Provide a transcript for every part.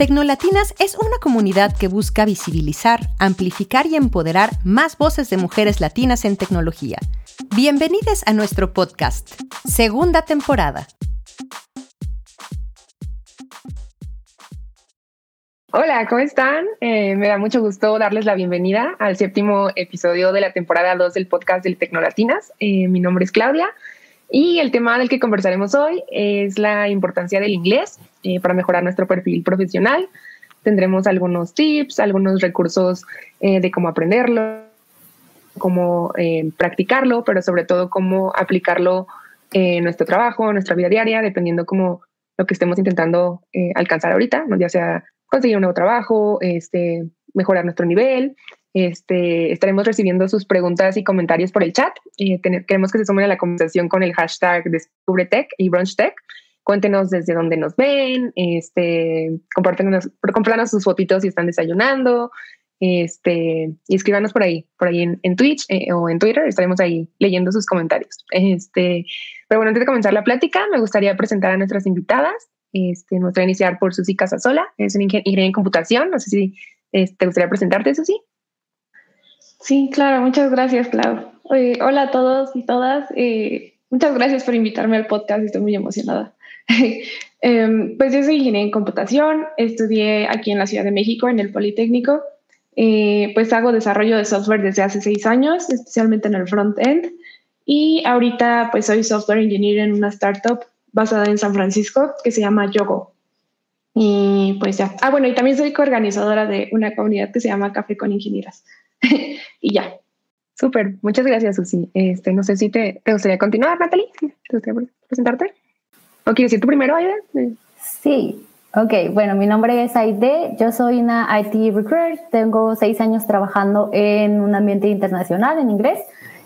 Tecnolatinas es una comunidad que busca visibilizar, amplificar y empoderar más voces de mujeres latinas en tecnología. Bienvenidos a nuestro podcast, segunda temporada. Hola, ¿cómo están? Eh, me da mucho gusto darles la bienvenida al séptimo episodio de la temporada 2 del podcast del Tecnolatinas. Eh, mi nombre es Claudia y el tema del que conversaremos hoy es la importancia del inglés eh, para mejorar nuestro perfil profesional. Tendremos algunos tips, algunos recursos de cómo aprenderlo, cómo practicarlo, pero sobre todo cómo aplicarlo en nuestro trabajo, en nuestra vida diaria, dependiendo como lo que estemos intentando alcanzar ahorita, ya sea conseguir un nuevo trabajo, este, mejorar nuestro nivel. Este, estaremos recibiendo sus preguntas y comentarios por el chat. Eh, queremos que se sumen a la conversación con el hashtag DescubreTech y BrunchTech. Cuéntenos desde dónde nos ven, este, compártenos, sus fotitos si están desayunando, este, y escríbanos por ahí, por ahí en, Twitch eh, o en Twitter, estaremos ahí leyendo sus comentarios. Este, pero bueno, antes de comenzar la plática, me gustaría presentar a nuestras invitadas. Este, nos a iniciar por Susi Casasola, es una ingeniera en computación. No sé si este, te gustaría presentarte, Susi. Sí, claro, muchas gracias, Clau. hola a todos y todas. Eh, muchas gracias por invitarme al podcast, estoy muy emocionada. Em, pues yo soy ingeniera en computación, estudié aquí en la Ciudad de México, en el Politécnico. Eh, pues hago desarrollo de software desde hace seis años, especialmente en el front-end. Y ahorita pues soy software engineer en una startup basada en San Francisco que se llama Yogo. Y pues ya. Ah, bueno, y también soy coorganizadora de una comunidad que se llama Café con Ingenieras. y ya. Súper, muchas gracias, Susi. Este, no sé si te, te gustaría continuar, Natalie. ¿Te gustaría presentarte? ¿O quieres decir tú primero, Aide? Sí, ok. Bueno, mi nombre es Aide. Yo soy una IT recruiter. Tengo seis años trabajando en un ambiente internacional en inglés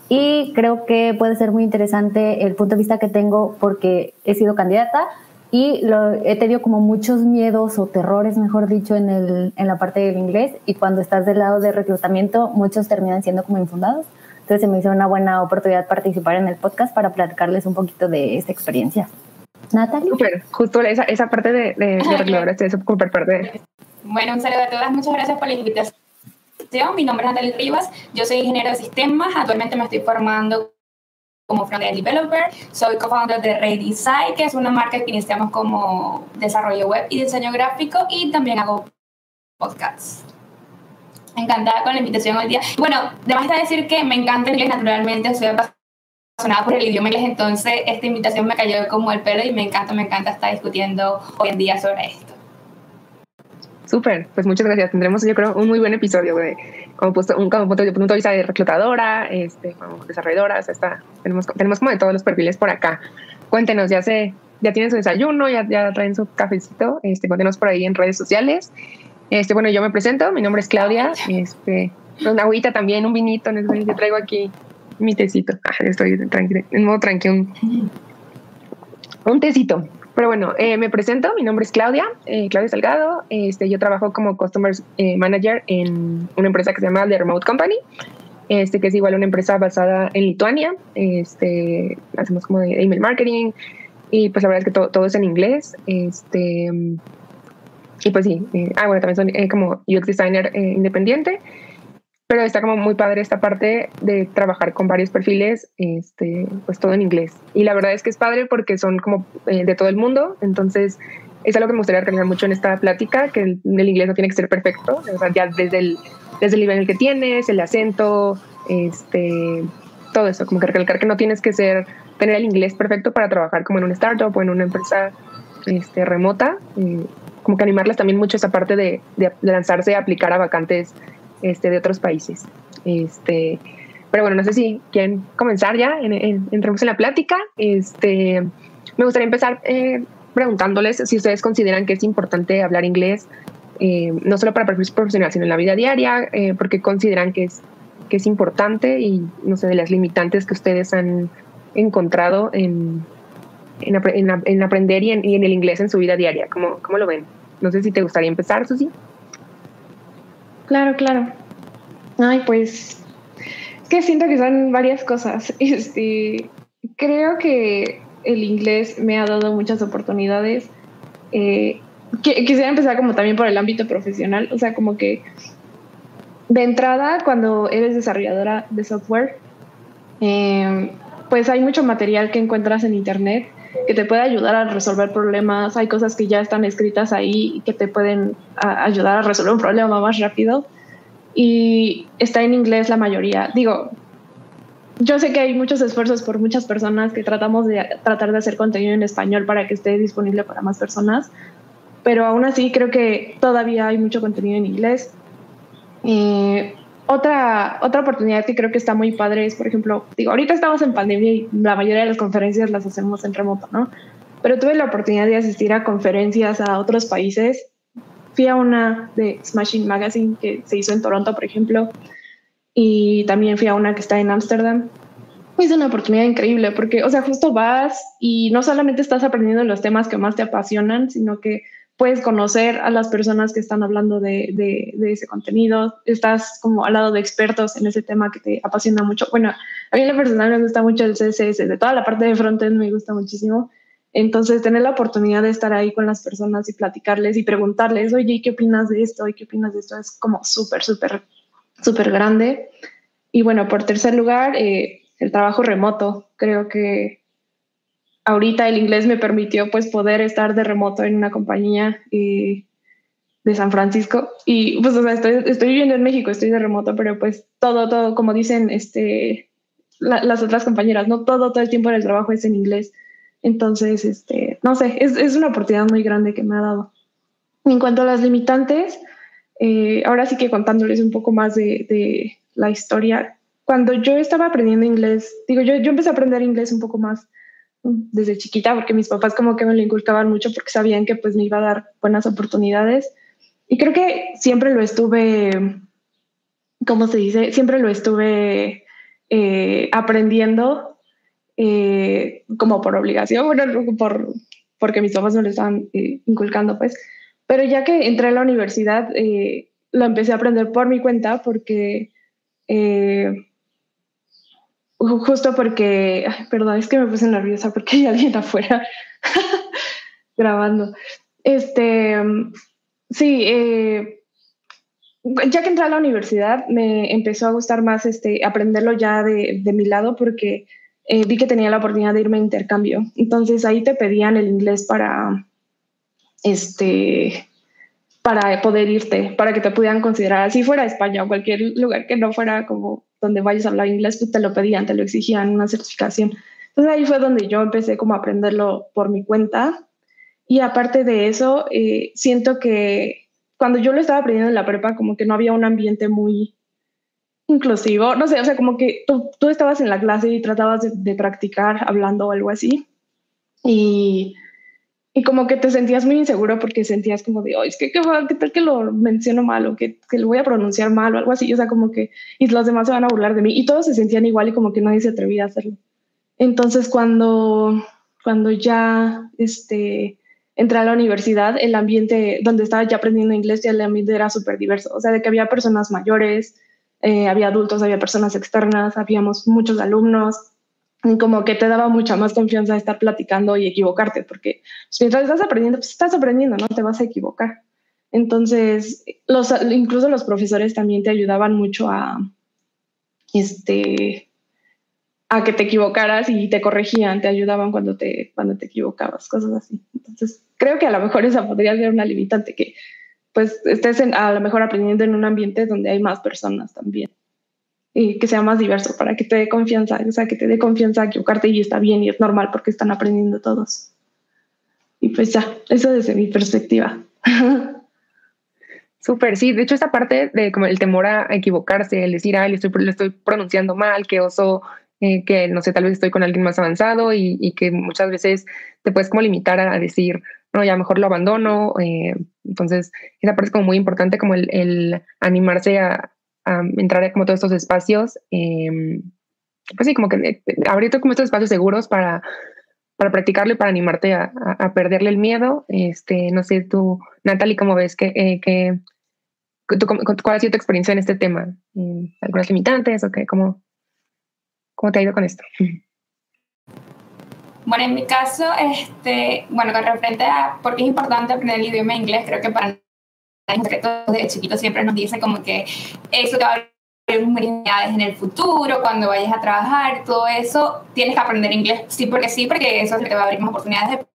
y creo que puede ser muy interesante el punto de vista que tengo porque he sido candidata y lo, he tenido como muchos miedos o terrores, mejor dicho, en, el, en la parte del inglés y cuando estás del lado de reclutamiento muchos terminan siendo como infundados. Entonces se me hizo una buena oportunidad participar en el podcast para platicarles un poquito de esta experiencia. Natalie. Súper, justo esa, esa parte de, de, de es súper parte. Bueno, un saludo a todas, muchas gracias por la invitación mi nombre es Natalie Rivas, yo soy ingeniero de sistemas, actualmente me estoy formando como frontend developer, soy co-founder de Redesign, que es una marca que iniciamos como desarrollo web y diseño gráfico y también hago podcasts. Encantada con la invitación hoy día. Bueno, además está decir que me encanta el inglés naturalmente, soy apasionada por el idioma inglés, entonces esta invitación me cayó como el pelo y me encanta, me encanta estar discutiendo hoy en día sobre esto. Súper, pues muchas gracias. Tendremos, yo creo, un muy buen episodio de como, puesto, un, como punto, de vista de reclutadora, este, como desarrolladora, está, tenemos, tenemos como de todos los perfiles por acá. Cuéntenos, ya se, ya tienen su desayuno, ya, ya traen su cafecito, este, cuéntenos por ahí en redes sociales. Este, bueno, yo me presento, mi nombre es Claudia, este, una agüita también, un vinito, yo traigo aquí mi tecito. Ah, estoy tranquilo, en modo tranquilo. Un tecito. Pero bueno, eh, me presento, mi nombre es Claudia, eh, Claudia Salgado. Este, yo trabajo como Customer eh, Manager en una empresa que se llama The Remote Company, este, que es igual una empresa basada en Lituania. Este, hacemos como de email marketing y pues la verdad es que todo, todo es en inglés. Este, y pues sí, ah, bueno, también soy como UX Designer independiente pero está como muy padre esta parte de trabajar con varios perfiles, este, pues todo en inglés. Y la verdad es que es padre porque son como eh, de todo el mundo, entonces es algo que me gustaría recalcar mucho en esta plática, que el, inglés no tiene que ser perfecto, o sea, ya desde el, desde el nivel que tienes, el acento, este, todo eso, como que recalcar que no tienes que ser, tener el inglés perfecto para trabajar como en una startup o en una empresa este, remota, eh, como que animarlas también mucho esa parte de, de lanzarse a aplicar a vacantes este, de otros países. Este, pero bueno, no sé si quieren comenzar ya, entremos en la plática. Este, me gustaría empezar eh, preguntándoles si ustedes consideran que es importante hablar inglés, eh, no solo para perfil profesional, sino en la vida diaria, eh, porque consideran que es, que es importante y no sé, de las limitantes que ustedes han encontrado en, en, aprender y en, el inglés en su vida diaria. ¿Cómo, ¿Cómo lo ven? No sé si te gustaría empezar, Susi. Claro, claro. Ay, pues es que siento que son varias cosas. Este, creo que el inglés me ha dado muchas oportunidades, eh, quisiera empezar como también por el ámbito profesional, o sea, como que de entrada, cuando eres desarrolladora de software, eh, pues hay mucho material que encuentras en Internet que te puede ayudar a resolver problemas. Hay cosas que ya están escritas ahí que te pueden ayudar a resolver un problema más rápido. Y está en inglés la mayoría. Digo, yo sé que hay muchos esfuerzos por muchas personas que tratamos de tratar de hacer contenido en español para que esté disponible para más personas, pero aún así creo que todavía hay mucho contenido en inglés. Eh, otra, otra oportunidad que creo que está muy padre es, por ejemplo, digo, ahorita estamos en pandemia y la mayoría de las conferencias las hacemos en remoto, ¿no? Pero tuve la oportunidad de asistir a conferencias a otros países. Fui a una de Smashing Magazine que se hizo en Toronto, por ejemplo, y también fui a una que está en Ámsterdam. Es una oportunidad increíble porque, o sea, justo vas y no solamente estás aprendiendo los temas que más te apasionan, sino que puedes conocer a las personas que están hablando de, ese contenido, estás como al lado de expertos en ese tema que te apasiona mucho. Bueno, a mí en lo personal me gusta mucho el CSS, de toda la parte de frontend me gusta muchísimo. Entonces, tener la oportunidad de estar ahí con las personas y platicarles y preguntarles, oye, ¿qué opinas de esto? ¿Y qué opinas de esto? Es como súper, súper, súper grande. Y bueno, por tercer lugar, eh, el trabajo remoto. Creo que ahorita el inglés me permitió pues poder estar de remoto en una compañía eh, de San Francisco y pues o sea, estoy, estoy, viviendo en México, estoy de remoto, pero pues todo, todo, como dicen este, las otras compañeras, no todo, todo el tiempo en el trabajo es en inglés. Entonces, este, no sé, es, es una oportunidad muy grande que me ha dado. En cuanto a las limitantes, eh, ahora sí que contándoles un poco más de, de, la historia, cuando yo estaba aprendiendo inglés, digo, yo, yo empecé a aprender inglés un poco más desde chiquita, porque mis papás como que me lo inculcaban mucho porque sabían que pues me iba a dar buenas oportunidades. Y creo que siempre lo estuve, ¿cómo se dice? Siempre lo estuve eh, aprendiendo eh, como por obligación, bueno, por, porque mis papás me lo estaban eh, inculcando, pues. Pero ya que entré a la universidad, lo empecé a aprender por mi cuenta porque justo porque, perdón, es que me puse nerviosa porque hay alguien afuera grabando. Este, sí, eh, ya que entré a la universidad me empezó a gustar más este, aprenderlo ya de, de mi lado porque eh, vi que tenía la oportunidad de irme a intercambio. Entonces ahí te pedían el inglés para, este, para poder irte, para que te pudieran considerar, así fuera España o cualquier lugar que no fuera como donde vayas a hablar inglés, pues te lo pedían, te lo exigían, una certificación. Entonces ahí fue donde yo empecé como a aprenderlo por mi cuenta. Y aparte de eso, eh, siento que cuando yo lo estaba aprendiendo en la prepa, como que no había un ambiente muy inclusivo, no sé, o sea, como que tú, tú estabas en la clase y tratabas de, de practicar hablando o algo así. Y y como que te sentías muy inseguro porque sentías como de, es que ¿qué, tal que lo menciono mal o que, que, lo voy a pronunciar mal o algo así, o sea, como que, y los demás se van a burlar de mí y todos se sentían igual y como que nadie se atrevía a hacerlo. Entonces cuando, cuando ya este, entré a la universidad, el ambiente donde estaba ya aprendiendo inglés, ya el ambiente era súper diverso, o sea, de que había personas mayores, eh, había adultos, había personas externas, habíamos muchos alumnos, como que te daba mucha más confianza estar platicando y equivocarte, porque pues, mientras estás aprendiendo, pues estás aprendiendo, no te vas a equivocar. Entonces, los, incluso los profesores también te ayudaban mucho a, este, a que te equivocaras y te corregían, te ayudaban cuando te, cuando te equivocabas, cosas así. Entonces, creo que a lo mejor esa podría ser una limitante, que pues estés a lo mejor aprendiendo en un ambiente donde hay más personas también y que sea más diverso para que te dé confianza, o sea, que te dé confianza a equivocarte y está bien y es normal porque están aprendiendo todos. Y pues ya, eso desde mi perspectiva. Súper, sí. De hecho, esta parte de como el temor a equivocarse, el decir, ay, le estoy, le estoy pronunciando mal, que oso, eh, que no sé, tal vez estoy con alguien más avanzado y, y, que muchas veces te puedes como limitar a decir, no, ya mejor lo abandono. Eh, entonces, esa parte es como muy importante, como el, el animarse a, entrar a como todos estos espacios, eh, pues sí, como que eh, abrir como estos espacios seguros para, para practicarlo y para animarte a, a, perderle el miedo. Este, no sé, tú, Natalie, ¿cómo ves? que eh, que, ¿Cuál ha sido tu experiencia en este tema? ¿Algunas limitantes o qué? ¿Cómo, ¿Cómo te ha ido con esto? Bueno, en mi caso, este, bueno, con referente a por qué es importante aprender el idioma inglés, creo que para nosotros desde chiquitos siempre nos dicen como que eso te va a abrir oportunidades en el futuro, cuando vayas a trabajar, todo eso, tienes que aprender inglés, sí porque sí, porque eso te va a abrir más oportunidades de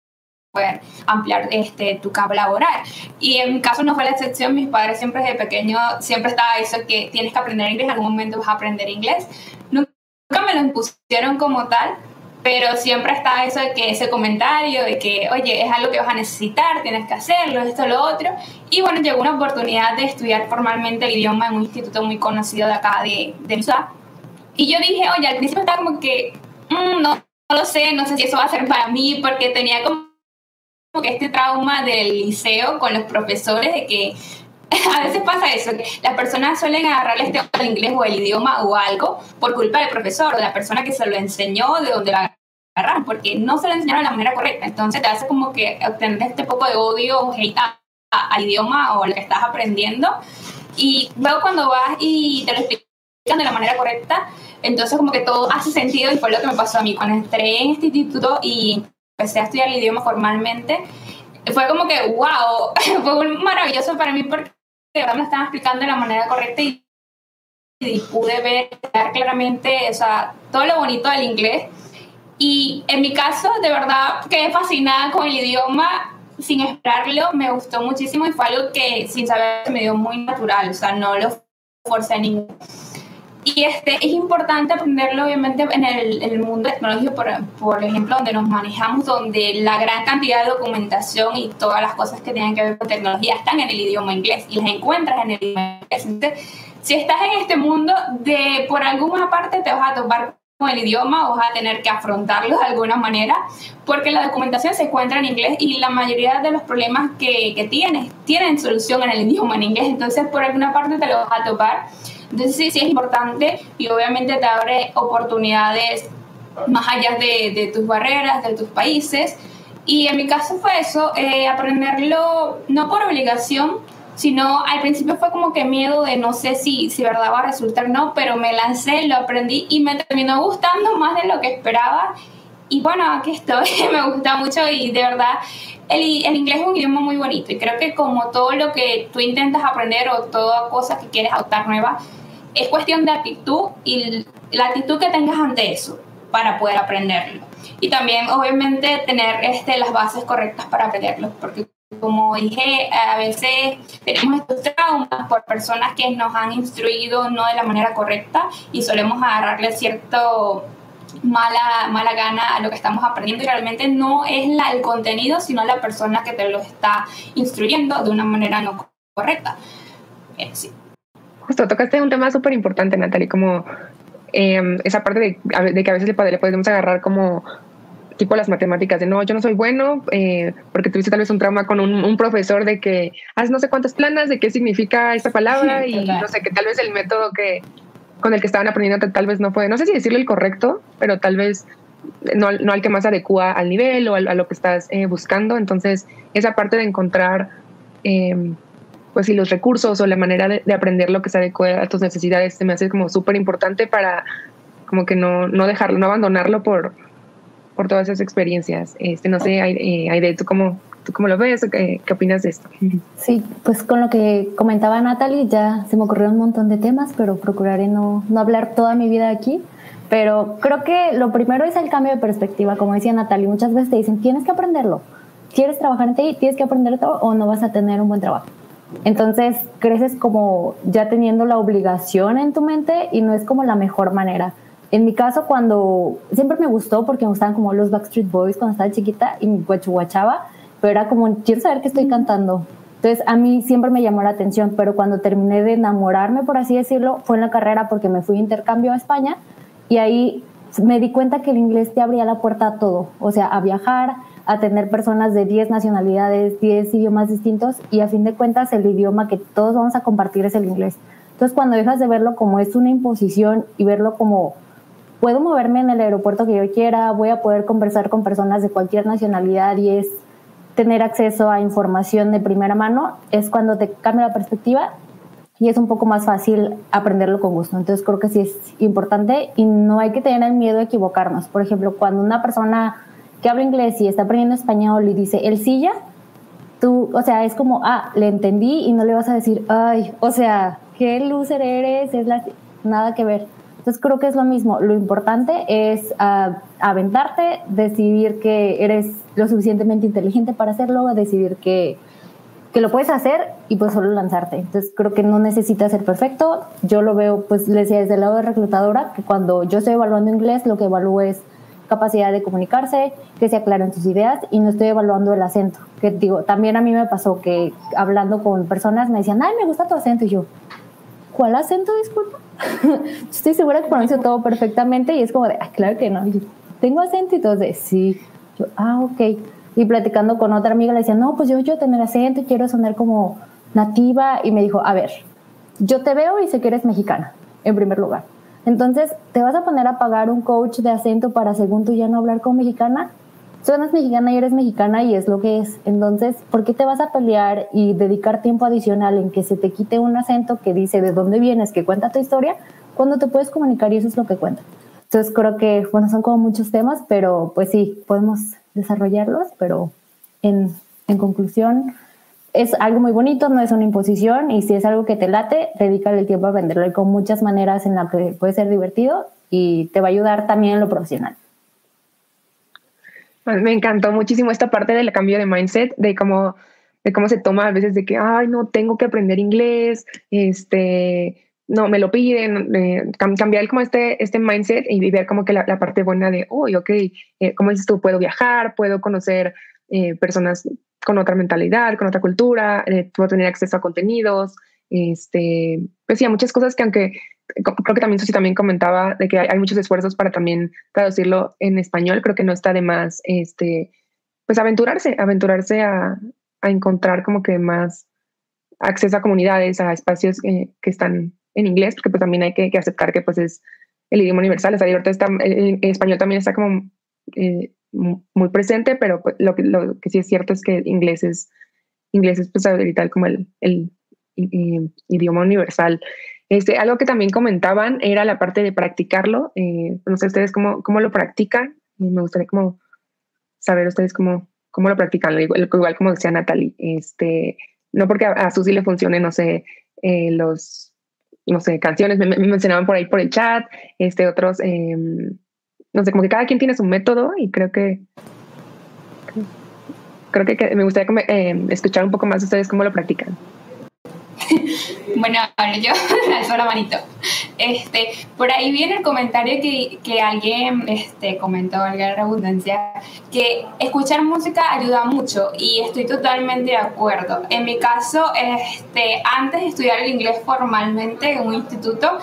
poder ampliar este, tu campo laboral. Y en mi caso no fue la excepción, mis padres siempre desde pequeño, siempre estaba eso que tienes que aprender inglés, en algún momento vas a aprender inglés. Nunca me lo impusieron como tal, pero siempre está eso de que ese comentario de que, oye, es algo que vas a necesitar, tienes que hacerlo, esto, lo otro. Y bueno, llegó una oportunidad de estudiar formalmente el idioma en un instituto muy conocido de acá, de, de Y yo dije, oye, al principio estaba como que, mm, no, no lo sé, no sé si eso va a ser para mí, porque tenía como que este trauma del liceo con los profesores de que a veces pasa eso, que las personas suelen agarrarle este el inglés o el idioma o algo por culpa del profesor o de la persona que se lo enseñó, de donde va a agarrar, porque no se lo enseñaron de la manera correcta. Entonces te hace como que obtener este poco de odio o hate al idioma o lo que estás aprendiendo. Y luego cuando vas y te lo explican de la manera correcta, entonces como que todo hace sentido y fue lo que me pasó a mí cuando entré en este instituto y empecé a estudiar el idioma formalmente. Fue como que, wow, fue maravilloso para mí porque de verdad me estaban explicando de la manera correcta y, pude ver claramente o sea, todo lo bonito del inglés. Y en mi caso, de verdad, quedé fascinada con el idioma sin esperarlo, me gustó muchísimo y fue algo que sin saber me dio muy natural, o sea, no lo forcé a ningún. Y este, es importante aprenderlo, obviamente, en el, el mundo tecnológico, por, por, ejemplo, donde nos manejamos, donde la gran cantidad de documentación y todas las cosas que tienen que ver con tecnología están en el idioma inglés y las encuentras en el idioma inglés. Entonces, si estás en este mundo, de por alguna parte te vas a topar con el idioma o vas a tener que afrontarlo de alguna manera, porque la documentación se encuentra en inglés y la mayoría de los problemas que, que tienes tienen solución en el idioma en inglés. Entonces, por alguna parte te lo vas a topar. Entonces sí, sí es importante y obviamente te abre oportunidades más allá de, de tus barreras, de tus países. Y en mi caso fue eso, eh, aprenderlo no por obligación, sino al principio fue como que miedo de no sé si, si verdad va a resultar no, pero me lancé, lo aprendí y me terminó gustando más de lo que esperaba. Y bueno, aquí estoy, me gusta mucho y de verdad el, el, inglés es un idioma muy bonito y creo que como todo lo que tú intentas aprender o toda cosa que quieres adoptar nueva, es cuestión de actitud y la actitud que tengas ante eso para poder aprenderlo. Y también, obviamente, tener este, las bases correctas para aprenderlo, porque como dije, a veces tenemos estos traumas por personas que nos han instruido no de la manera correcta y solemos agarrarle cierto mala, mala gana a lo que estamos aprendiendo y realmente no es el contenido, sino la persona que te lo está instruyendo de una manera no correcta. Eh, sí justo tocaste un tema súper importante, Natalie, como em, esa parte de, de, que a veces le, podemos agarrar como tipo las matemáticas, de no, yo no soy bueno, eh, porque tuviste tal vez un trauma con un, profesor de que haz no sé cuántas planas, de qué significa esta palabra y no sé, que tal vez el método que con el que estaban aprendiendo tal vez no puede, no sé si decirle el correcto, pero tal vez no, no al que más adecua al nivel o a, lo que estás eh, buscando. Entonces, esa parte de encontrar eh, pues si los recursos o la manera de, aprender lo que se adecua a tus necesidades se me hace como súper importante para como que no, no dejarlo, no abandonarlo por, por todas esas experiencias. Este, no sé, Aide, ¿tú cómo, ¿tú cómo lo ves? ¿Qué, ¿Qué opinas de esto? Sí, pues con lo que comentaba Natalie ya se me ocurrió un montón de temas, pero procuraré no, no hablar toda mi vida aquí. Pero creo que lo primero es el cambio de perspectiva. Como decía Natalie, muchas veces te dicen, tienes que aprenderlo. ¿Quieres trabajar en ti? Tienes que aprender todo o no vas a tener un buen trabajo. Entonces creces como ya teniendo la obligación en tu mente y no es como la mejor manera. En mi caso, cuando siempre me gustó porque me gustaban como los Backstreet Boys cuando estaba chiquita y me guachuguachaba, pero era como, quiero saber qué estoy cantando. Entonces a mí siempre me llamó la atención, pero cuando terminé de enamorarme, por así decirlo, fue en la carrera porque me fui a intercambio a España y ahí me di cuenta que el inglés te abría la puerta a todo, o sea, a viajar, a tener personas de 10 nacionalidades, 10 idiomas distintos y a fin de cuentas el idioma que todos vamos a compartir es el inglés. Entonces cuando dejas de verlo como es una imposición y verlo como puedo moverme en el aeropuerto que yo quiera, voy a poder conversar con personas de cualquier nacionalidad y es tener acceso a información de primera mano, es cuando te cambia la perspectiva y es un poco más fácil aprenderlo con gusto. Entonces creo que sí es importante y no hay que tener el miedo de equivocarnos. Por ejemplo, cuando una persona que habla inglés y está aprendiendo español y dice el silla, tú, o sea, es como, ah, le entendí y no le vas a decir, ay, o sea, qué loser eres, es nada que ver. Entonces creo que es lo mismo. Lo importante es uh, aventarte, decidir que eres lo suficientemente inteligente para hacerlo, decidir que, que lo puedes hacer y pues solo lanzarte. Entonces creo que no necesitas ser perfecto. Yo lo veo, pues les decía desde el lado de reclutadora, que cuando yo estoy evaluando inglés, lo que evalúo es capacidad de comunicarse, que se aclaren sus ideas y no estoy evaluando el acento. Que digo, también a mí me pasó que hablando con personas me decían, ay, me gusta tu acento y yo, ¿cuál acento, disculpa? Estoy segura que pronuncio todo perfectamente y es como de, ah, claro que no. Tengo acento y todo de, sí. Yo, ah, ok. Y platicando con otra amiga le decía, no, pues yo, yo tener acento y quiero sonar como nativa. Y me dijo, a ver, yo te veo y sé que eres mexicana, en primer lugar. Entonces, ¿te vas a poner a pagar un coach de acento para, según tú, ya no hablar como mexicana? suenas mexicana y eres mexicana y es lo que es. Entonces, ¿por qué te vas a pelear y dedicar tiempo adicional en que se te quite un acento que dice de dónde vienes, que cuenta tu historia, cuando te puedes comunicar y eso es lo que cuenta? Entonces, creo que, bueno, son como muchos temas, pero pues sí, podemos desarrollarlos, pero en, en conclusión, es algo muy bonito, no es una imposición y si es algo que te late, dedícale el tiempo a venderlo. Hay con muchas maneras en las que puede ser divertido y te va a ayudar también en lo profesional. Me encantó muchísimo esta parte del cambio de mindset, de cómo, de cómo se toma a veces de que, ay, no, tengo que aprender inglés, este, no, me lo piden, eh, cambiar como este, este mindset y ver como que la, parte buena de, uy, ok, eh, como dices tú, puedo viajar, puedo conocer eh, personas con otra mentalidad, con otra cultura, puedo tener acceso a contenidos, este, pues sí, a muchas cosas que aunque creo que también Susi también comentaba de que hay, muchos esfuerzos para también traducirlo en español, creo que no está de más, este, pues aventurarse, aventurarse a, a encontrar como que más acceso a comunidades, a espacios que están en inglés, porque pues también hay que, que, aceptar que pues es el idioma universal, o sea, ahorita está, en, español también está como eh, muy presente, pero pues, lo, que, lo que sí es cierto es que inglés es, inglés es pues ahorita como el, el, idioma universal. Este, algo que también comentaban era la parte de practicarlo. Eh, no sé ustedes cómo, cómo lo practican. Me gustaría como saber ustedes cómo, cómo lo practican. Igual como decía Natalie, este, no porque a, a Susi le funcione, no sé, eh, los, no sé, canciones, me, mencionaban por ahí por el chat, este, otros, em, no sé, como que cada quien tiene su método y creo que creo que, me gustaría eh, escuchar un poco más de ustedes cómo lo practican. bueno, yo alzo la manito. Este, por ahí viene el comentario que, que alguien este, comentó, valga la redundancia, que escuchar música ayuda mucho y estoy totalmente de acuerdo. En mi caso, este, antes de estudiar el inglés formalmente en un instituto,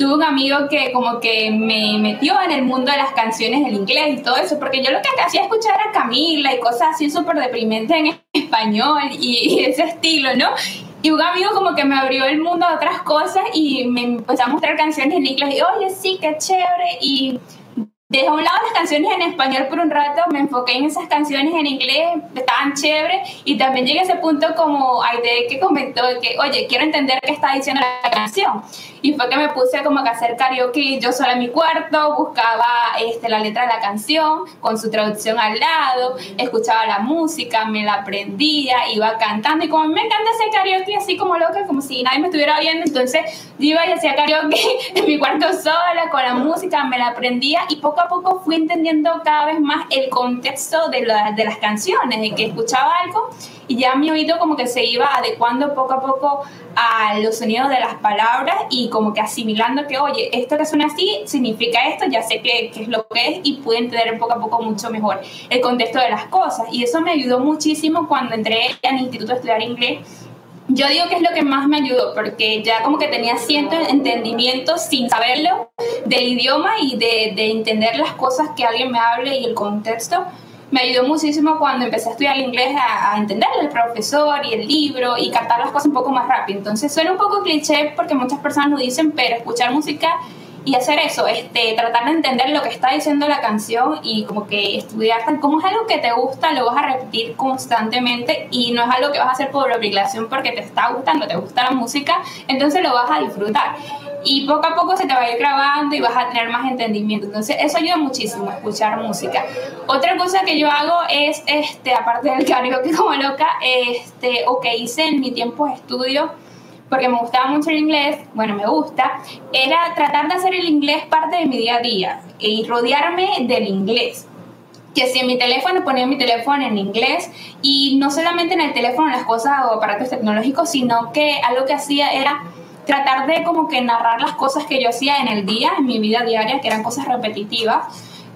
tuve un amigo que como que me metió en el mundo de las canciones del inglés y todo eso, porque yo lo que hacía escuchar a Camila y cosas así súper deprimentes en español y, y, ese estilo, ¿no? Y un amigo como que me abrió el mundo a otras cosas y me empezó a mostrar canciones en inglés y, oye, sí, qué chévere. Y dejé a un lado las canciones en español por un rato, me enfoqué en esas canciones en inglés, estaban chéveres. Y también llegué a ese punto como Aide que comentó que, oye, quiero entender qué está diciendo la canción. Y fue que me puse como que a hacer karaoke yo sola en mi cuarto, buscaba este, la letra de la canción con su traducción al lado, escuchaba la música, me la aprendía, iba cantando. Y como me encanta hacer karaoke así como loca, como si nadie me estuviera viendo, entonces yo iba y hacía karaoke en mi cuarto sola, con la música, me la aprendía y poco a poco fui entendiendo cada vez más el contexto de, de las canciones, de que escuchaba algo y ya mi oído como que se iba adecuando poco a poco a los sonidos de las palabras y como que asimilando que, oye, esto que suena así significa esto, ya sé qué, es lo que es y pude entender poco a poco mucho mejor el contexto de las cosas. Y eso me ayudó muchísimo cuando entré al instituto a estudiar inglés yo digo que es lo que más me ayudó, porque ya como que tenía cierto entendimiento sin saberlo del idioma y de, de, entender las cosas que alguien me hable y el contexto me ayudó muchísimo cuando empecé a estudiar inglés a, a entender el profesor y el libro y captar las cosas un poco más rápido. Entonces suena un poco cliché porque muchas personas lo dicen, pero escuchar música y hacer eso, este, tratar de entender lo que está diciendo la canción y como que estudiar como es algo que te gusta, lo vas a repetir constantemente y no es algo que vas a hacer por obligación porque te está gustando, te gusta la música, entonces lo vas a disfrutar. y poco a poco se te va a ir grabando y vas a tener más entendimiento. Entonces, eso ayuda muchísimo, escuchar música. Otra cosa que yo hago es, este, aparte del karaoke como loca, este, o que hice en mi tiempo de estudio, porque me gustaba mucho el inglés, bueno, me gusta, era tratar de hacer el inglés parte de mi día a día y rodearme del inglés que si en mi teléfono ponía mi teléfono en inglés y no solamente en el teléfono las cosas o aparatos tecnológicos, sino que algo que hacía era tratar de como que narrar las cosas que yo hacía en el día, en mi vida diaria, que eran cosas repetitivas.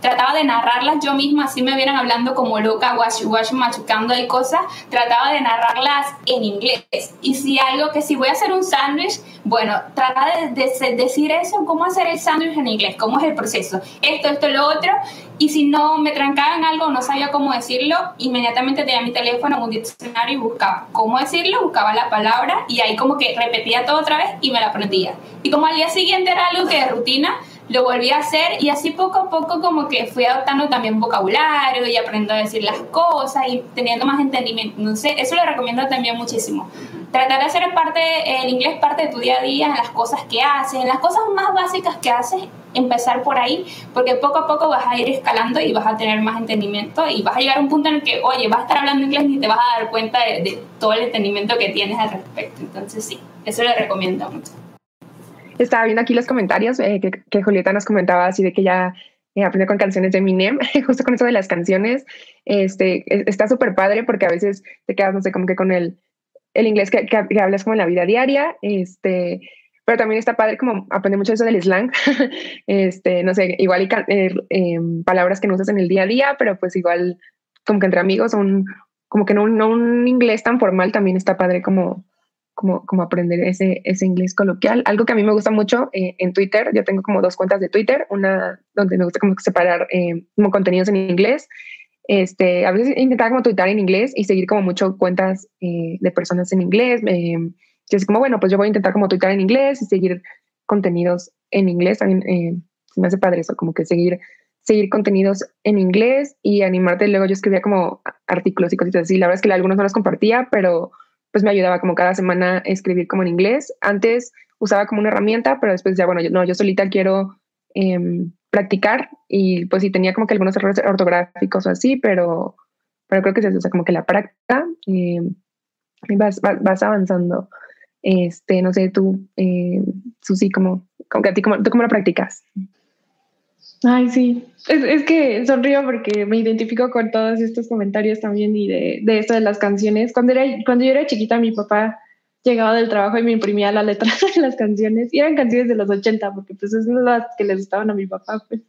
Trataba de narrarlas yo misma, así me vieran hablando como loca, guachu, guachu, machucando ahí cosas, trataba de narrarlas en inglés. Y si algo que si voy a hacer un sándwich, bueno, trataba de, decir eso, cómo hacer el sándwich en inglés, cómo es el proceso, esto, esto, lo otro, y si no me trancaba en algo, no sabía cómo decirlo, inmediatamente tenía mi teléfono, un diccionario y buscaba cómo decirlo, buscaba la palabra y ahí como que repetía todo otra vez y me la aprendía. Y como al día siguiente era algo que de rutina, lo volví a hacer y así poco a poco como que fui adoptando también vocabulario y aprendiendo a decir las cosas y teniendo más entendimiento. No sé, eso lo recomiendo también muchísimo. Tratar de hacer parte, el inglés parte de tu día a día, en las cosas que haces, en las cosas más básicas que haces, empezar por ahí, porque poco a poco vas a ir escalando y vas a tener más entendimiento y vas a llegar a un punto en el que, oye, vas a estar hablando inglés y te vas a dar cuenta de, todo el entendimiento que tienes al respecto. Entonces sí, eso lo recomiendo mucho. Estaba viendo aquí los comentarios eh, que, que, Julieta nos comentaba así de que ya eh, aprendió con canciones de Eminem, justo con eso de las canciones, este, está súper padre porque a veces te quedas, no sé, como que con el, el inglés que, que, hablas como en la vida diaria, este, pero también está padre como aprender mucho eso del slang, este, no sé, igual y eh, em, palabras que no usas en el día a día, pero pues igual como que entre amigos, un, como que no, no un inglés tan formal, también está padre como, como, como aprender ese, ese inglés coloquial. Algo que a mí me gusta mucho eh, en Twitter, yo tengo como dos cuentas de Twitter, una donde me gusta como separar eh, como contenidos en inglés. Este, a veces intentar como twittar en inglés y seguir como mucho cuentas de personas en inglés. Y así como, bueno, pues yo voy a intentar como tuitar en inglés y seguir contenidos en inglés. También eh, me hace padre eso, como que seguir, seguir contenidos en inglés y animarte. Luego yo escribía como artículos y cositas así. La verdad es que algunos no los compartía, pero pues me ayudaba como cada semana a escribir como en inglés. Antes usaba como una herramienta, pero después ya, bueno, yo, no, yo solita quiero em, practicar y pues sí tenía como que algunos errores ortográficos o así, pero, pero creo que es eso, o sea, como que la práctica eh, vas, vas, avanzando. Este, no sé, tú, eh, Susi, ¿cómo, ti, cómo, ¿tú cómo lo practicas? Ay, sí. Es, es, que sonrío porque me identifico con todos estos comentarios también y de, de esto de las canciones. Cuando, era, cuando yo era chiquita, mi papá llegaba del trabajo y me imprimía la letra de las canciones. Y eran canciones de los 80, porque pues es las que les gustaban a mi papá. Pues.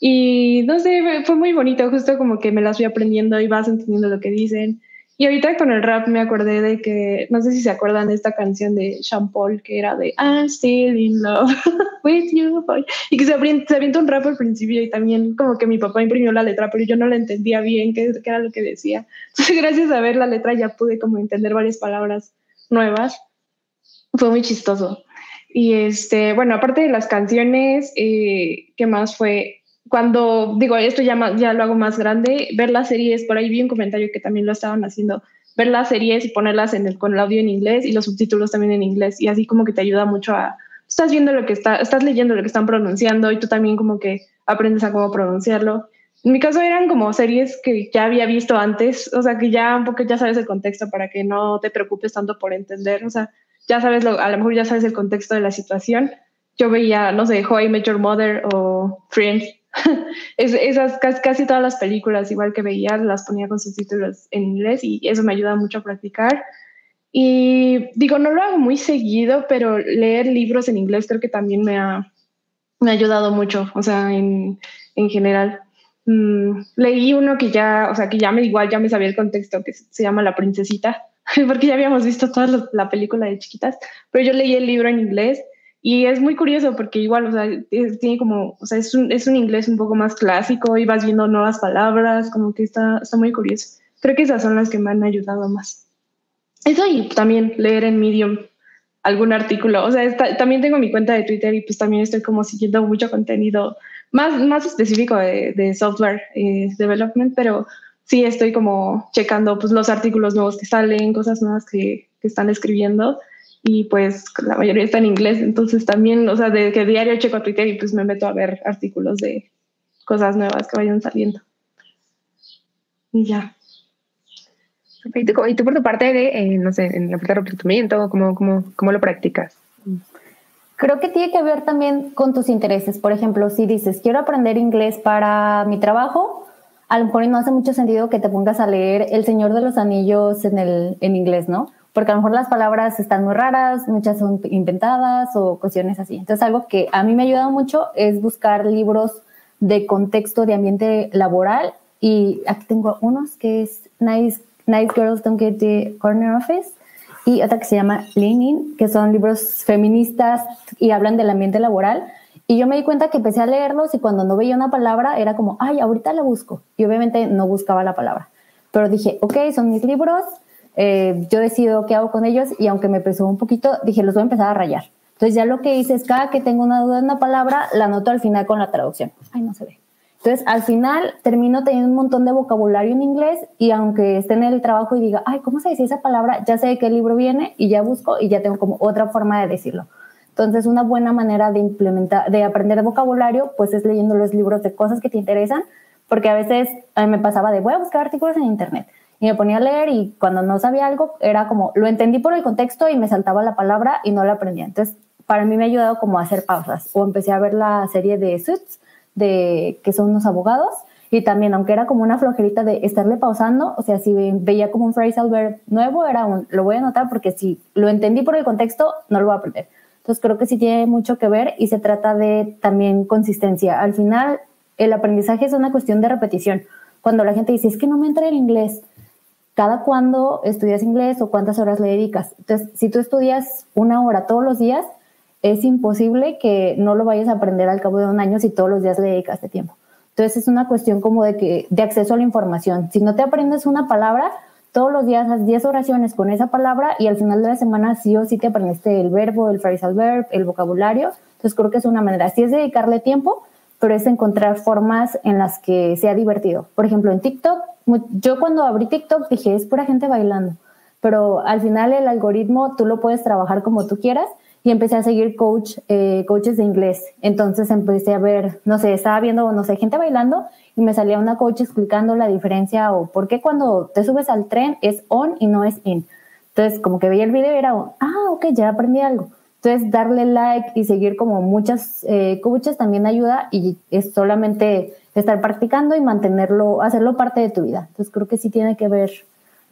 Y no sé, fue, fue muy bonito, justo como que me las fui aprendiendo y vas entendiendo lo que dicen. Y ahorita con el rap me acordé de que, no sé si se acuerdan de esta canción de Sean Paul que era de I'm still in love with you, boy. Y que se, avienta un rap al principio y también como que mi papá imprimió la letra, pero yo no la entendía bien qué, qué era lo que decía. Entonces, gracias a ver la letra ya pude como entender varias palabras nuevas. Fue muy chistoso. Y este, bueno, aparte de las canciones, eh, ¿qué más fue? Cuando digo esto ya, ya lo hago más grande, ver las series, por ahí vi un comentario que también lo estaban haciendo, ver las series y ponerlas en el, con el audio en inglés y los subtítulos también en inglés y así como que te ayuda mucho a, estás viendo lo que está, estás leyendo lo que están pronunciando y tú también como que aprendes a cómo pronunciarlo. En mi caso eran como series que ya había visto antes, o sea que ya un poco ya sabes el contexto para que no te preocupes tanto por entender, o sea, ya sabes, lo, a lo mejor ya sabes el contexto de la situación. Yo veía, no sé, How I Met Your Mother o Friends es, esas casi, todas las películas, igual que veía, las ponía con sus títulos en inglés y eso me ayuda mucho a practicar. Y digo, no lo hago muy seguido, pero leer libros en inglés creo que también me ha, me ha ayudado mucho, o sea, en, en general. Mm, leí uno que ya, o sea, que ya me igual ya me sabía el contexto, que se llama La Princesita, porque ya habíamos visto toda la película de chiquitas, pero yo leí el libro en inglés y es muy curioso porque igual, o sea, tiene como, o sea, es un, es un inglés un poco más clásico y vas viendo nuevas palabras, como que está, está muy curioso. Creo que esas son las que me han ayudado más. Eso y también leer en Medium algún artículo. O sea, también tengo mi cuenta de Twitter y pues también estoy como siguiendo mucho contenido más, más específico de, de software eh, development, pero sí estoy como checando pues los artículos nuevos que salen, cosas nuevas que, que están escribiendo y pues la mayoría está en inglés, entonces también, o sea, de que diario checo Twitter y pues me meto a ver artículos de cosas nuevas que vayan saliendo. Y ya. ¿Y tú, y tú por tu parte de, eh, no sé, en la parte de reclutamiento, ¿cómo, cómo, cómo lo practicas? Creo que tiene que ver también con tus intereses. Por ejemplo, si dices, quiero aprender inglés para mi trabajo, a lo mejor no hace mucho sentido que te pongas a leer El Señor de los Anillos en, el, en inglés, ¿no? Porque a lo mejor las palabras están muy raras, muchas son inventadas o cuestiones así. Entonces, algo que a mí me ha ayudado mucho es buscar libros de contexto de ambiente laboral. Y aquí tengo unos que es Nice, Girls Don't Get the Corner Office y otra que se llama Leaning, que son libros feministas y hablan del ambiente laboral. Y yo me di cuenta que empecé a leerlos y cuando no veía una palabra era como, ay, ahorita la busco. Y obviamente no buscaba la palabra. Pero dije, ok, son mis libros, eh, yo decido qué hago con ellos y aunque me pesó un poquito, dije, los voy a empezar a rayar. Entonces ya lo que hice es cada que tengo una duda en una palabra, la anoto al final con la traducción. Ay, no se ve. Entonces, al final termino teniendo un montón de vocabulario en inglés y aunque esté en el trabajo y diga, ay, ¿cómo se dice esa palabra? Ya sé de qué libro viene y ya busco y ya tengo como otra forma de decirlo. Entonces, una buena manera de implementar, de aprender vocabulario, pues es leyendo los libros de cosas que te interesan, porque a veces a mí me pasaba de voy a buscar artículos en internet y me ponía a leer y cuando no sabía algo era como lo entendí por el contexto y me saltaba la palabra y no la aprendía. Entonces, para mí me ha ayudado como a hacer pausas o empecé a ver la serie de Suits de que son unos abogados y también aunque era como una flojerita de estarle pausando, o sea, si veía como un phrasal verb nuevo, era un, lo voy a anotar porque si lo entendí por el contexto, no lo voy a aprender. Entonces creo que sí tiene mucho que ver y se trata de también consistencia. Al final, el aprendizaje es una cuestión de repetición. Cuando la gente dice, es que no me entra el inglés, ¿cada cuándo estudias inglés o cuántas horas le dedicas? Entonces, si tú estudias una hora todos los días, es imposible que no lo vayas a aprender al cabo de un año si todos los días le dedicaste tiempo. Entonces es una cuestión como de, que, de acceso a la información. Si no te aprendes una palabra, todos los días haz 10 oraciones con esa palabra y al final de la semana sí o sí te aprendiste el verbo, el phrasal verb, el vocabulario. Entonces creo que es una manera. Sí es dedicarle tiempo, pero es encontrar formas en las que sea divertido. Por ejemplo, en TikTok, yo cuando abrí TikTok dije, es pura gente bailando, pero al final el algoritmo tú lo puedes trabajar como tú quieras y empecé a seguir coach, eh, coaches de inglés. Entonces empecé a ver, no sé, estaba viendo, no sé, gente bailando y me salía una coach explicando la diferencia o por qué cuando te subes al tren es on y no es in. Entonces, como que veía el video y era, ah, ok, ya aprendí algo. Entonces, darle like y seguir como muchas eh, coaches también ayuda y es solamente estar practicando y mantenerlo, hacerlo parte de tu vida. Entonces, creo que sí tiene que ver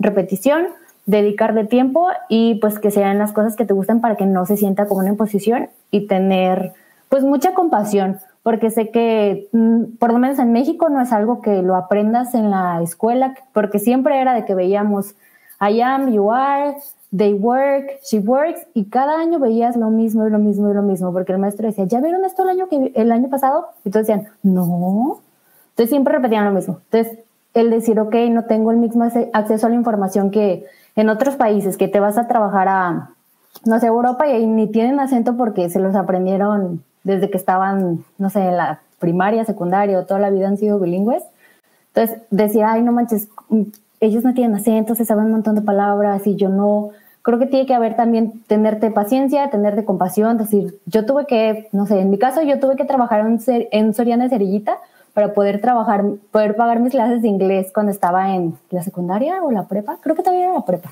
repetición, dedicarle tiempo y pues que sean las cosas que te gusten para que no se sienta como una imposición y tener pues mucha compasión, porque sé que mm, por lo menos en México no es algo que lo aprendas en la escuela, porque siempre era de que veíamos I am, you are, they work, she works, y cada año veías lo mismo y lo mismo y lo mismo, porque el maestro decía, ¿ya vieron esto el año, que, el año pasado? Y todos decían, no. Entonces siempre repetían lo mismo. Entonces, el decir, ok, no tengo el mismo acceso a la información que en otros países que te vas a trabajar a, no sé, Europa y ahí ni tienen acento porque se los aprendieron desde que estaban, no sé, en la primaria, secundaria toda la vida han sido bilingües. Entonces, decir, ay, no manches, ellos no tienen acento, se saben un montón de palabras y yo no. Creo que tiene que haber también tenerte paciencia, tenerte compasión, decir, yo tuve que, no sé, en mi caso yo tuve que trabajar en, en Soriana de Cerillita para poder trabajar, poder pagar mis clases de inglés cuando estaba en la secundaria o la prepa, creo que todavía era la prepa.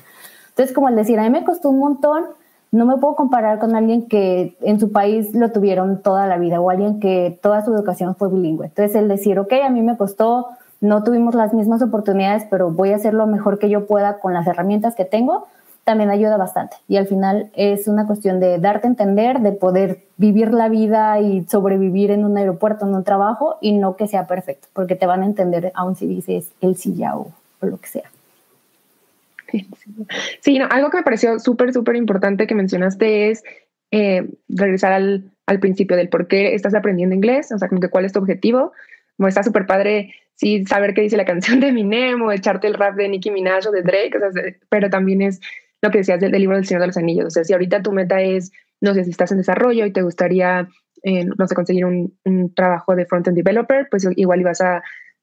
Entonces, como el decir, a mí me costó un montón, no me puedo comparar con alguien que en su país lo tuvieron toda la vida o alguien que toda su educación fue bilingüe. Entonces, el decir, ok, a mí me costó, no tuvimos las mismas oportunidades, pero voy a hacer lo mejor que yo pueda con las herramientas que tengo, también ayuda bastante. Y al final es una cuestión de darte a entender, de poder vivir la vida y sobrevivir en un aeropuerto, en un trabajo, y no que sea perfecto, porque te van a entender aún si dices el silla o, lo que sea. Sí, no, algo que me pareció súper, súper importante que mencionaste es eh, regresar al, al, principio del por qué estás aprendiendo inglés, o sea, como que cuál es tu objetivo. Como está súper padre, sí, saber qué dice la canción de Eminem o echarte el rap de Nicki Minaj o de Drake, pero también es lo que decías del, libro del Señor de los Anillos. O sea, si ahorita tu meta es, no sé, si estás en desarrollo y te gustaría, eh, no sé, conseguir un, trabajo de front-end developer, pues igual ibas a,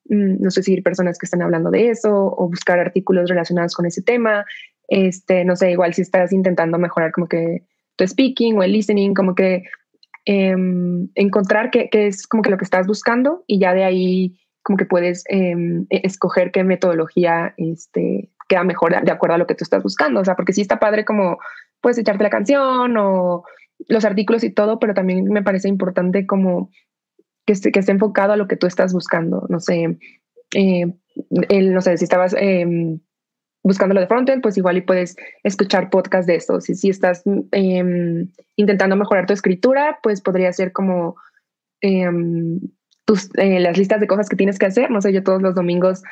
mm, no sé, seguir personas que están hablando de eso o buscar artículos relacionados con ese tema. este, no sé, igual si estás intentando mejorar como que tu speaking o el listening, como que em, encontrar qué, es como que lo que estás buscando y ya de ahí como que puedes em, e, escoger qué metodología este, queda mejor de acuerdo a lo que tú estás buscando. O sea, porque sí está padre como puedes echarte la canción o los artículos y todo, pero también me parece importante como que esté, que esté enfocado a lo que tú estás buscando. No sé, eh, el, no sé, si estabas em, buscando lo de frontend, pues igual y puedes escuchar podcast de eso. Si, si estás em, intentando mejorar tu escritura, pues podría ser como em, tus, eh, las listas de cosas que tienes que hacer. No sé, yo todos los domingos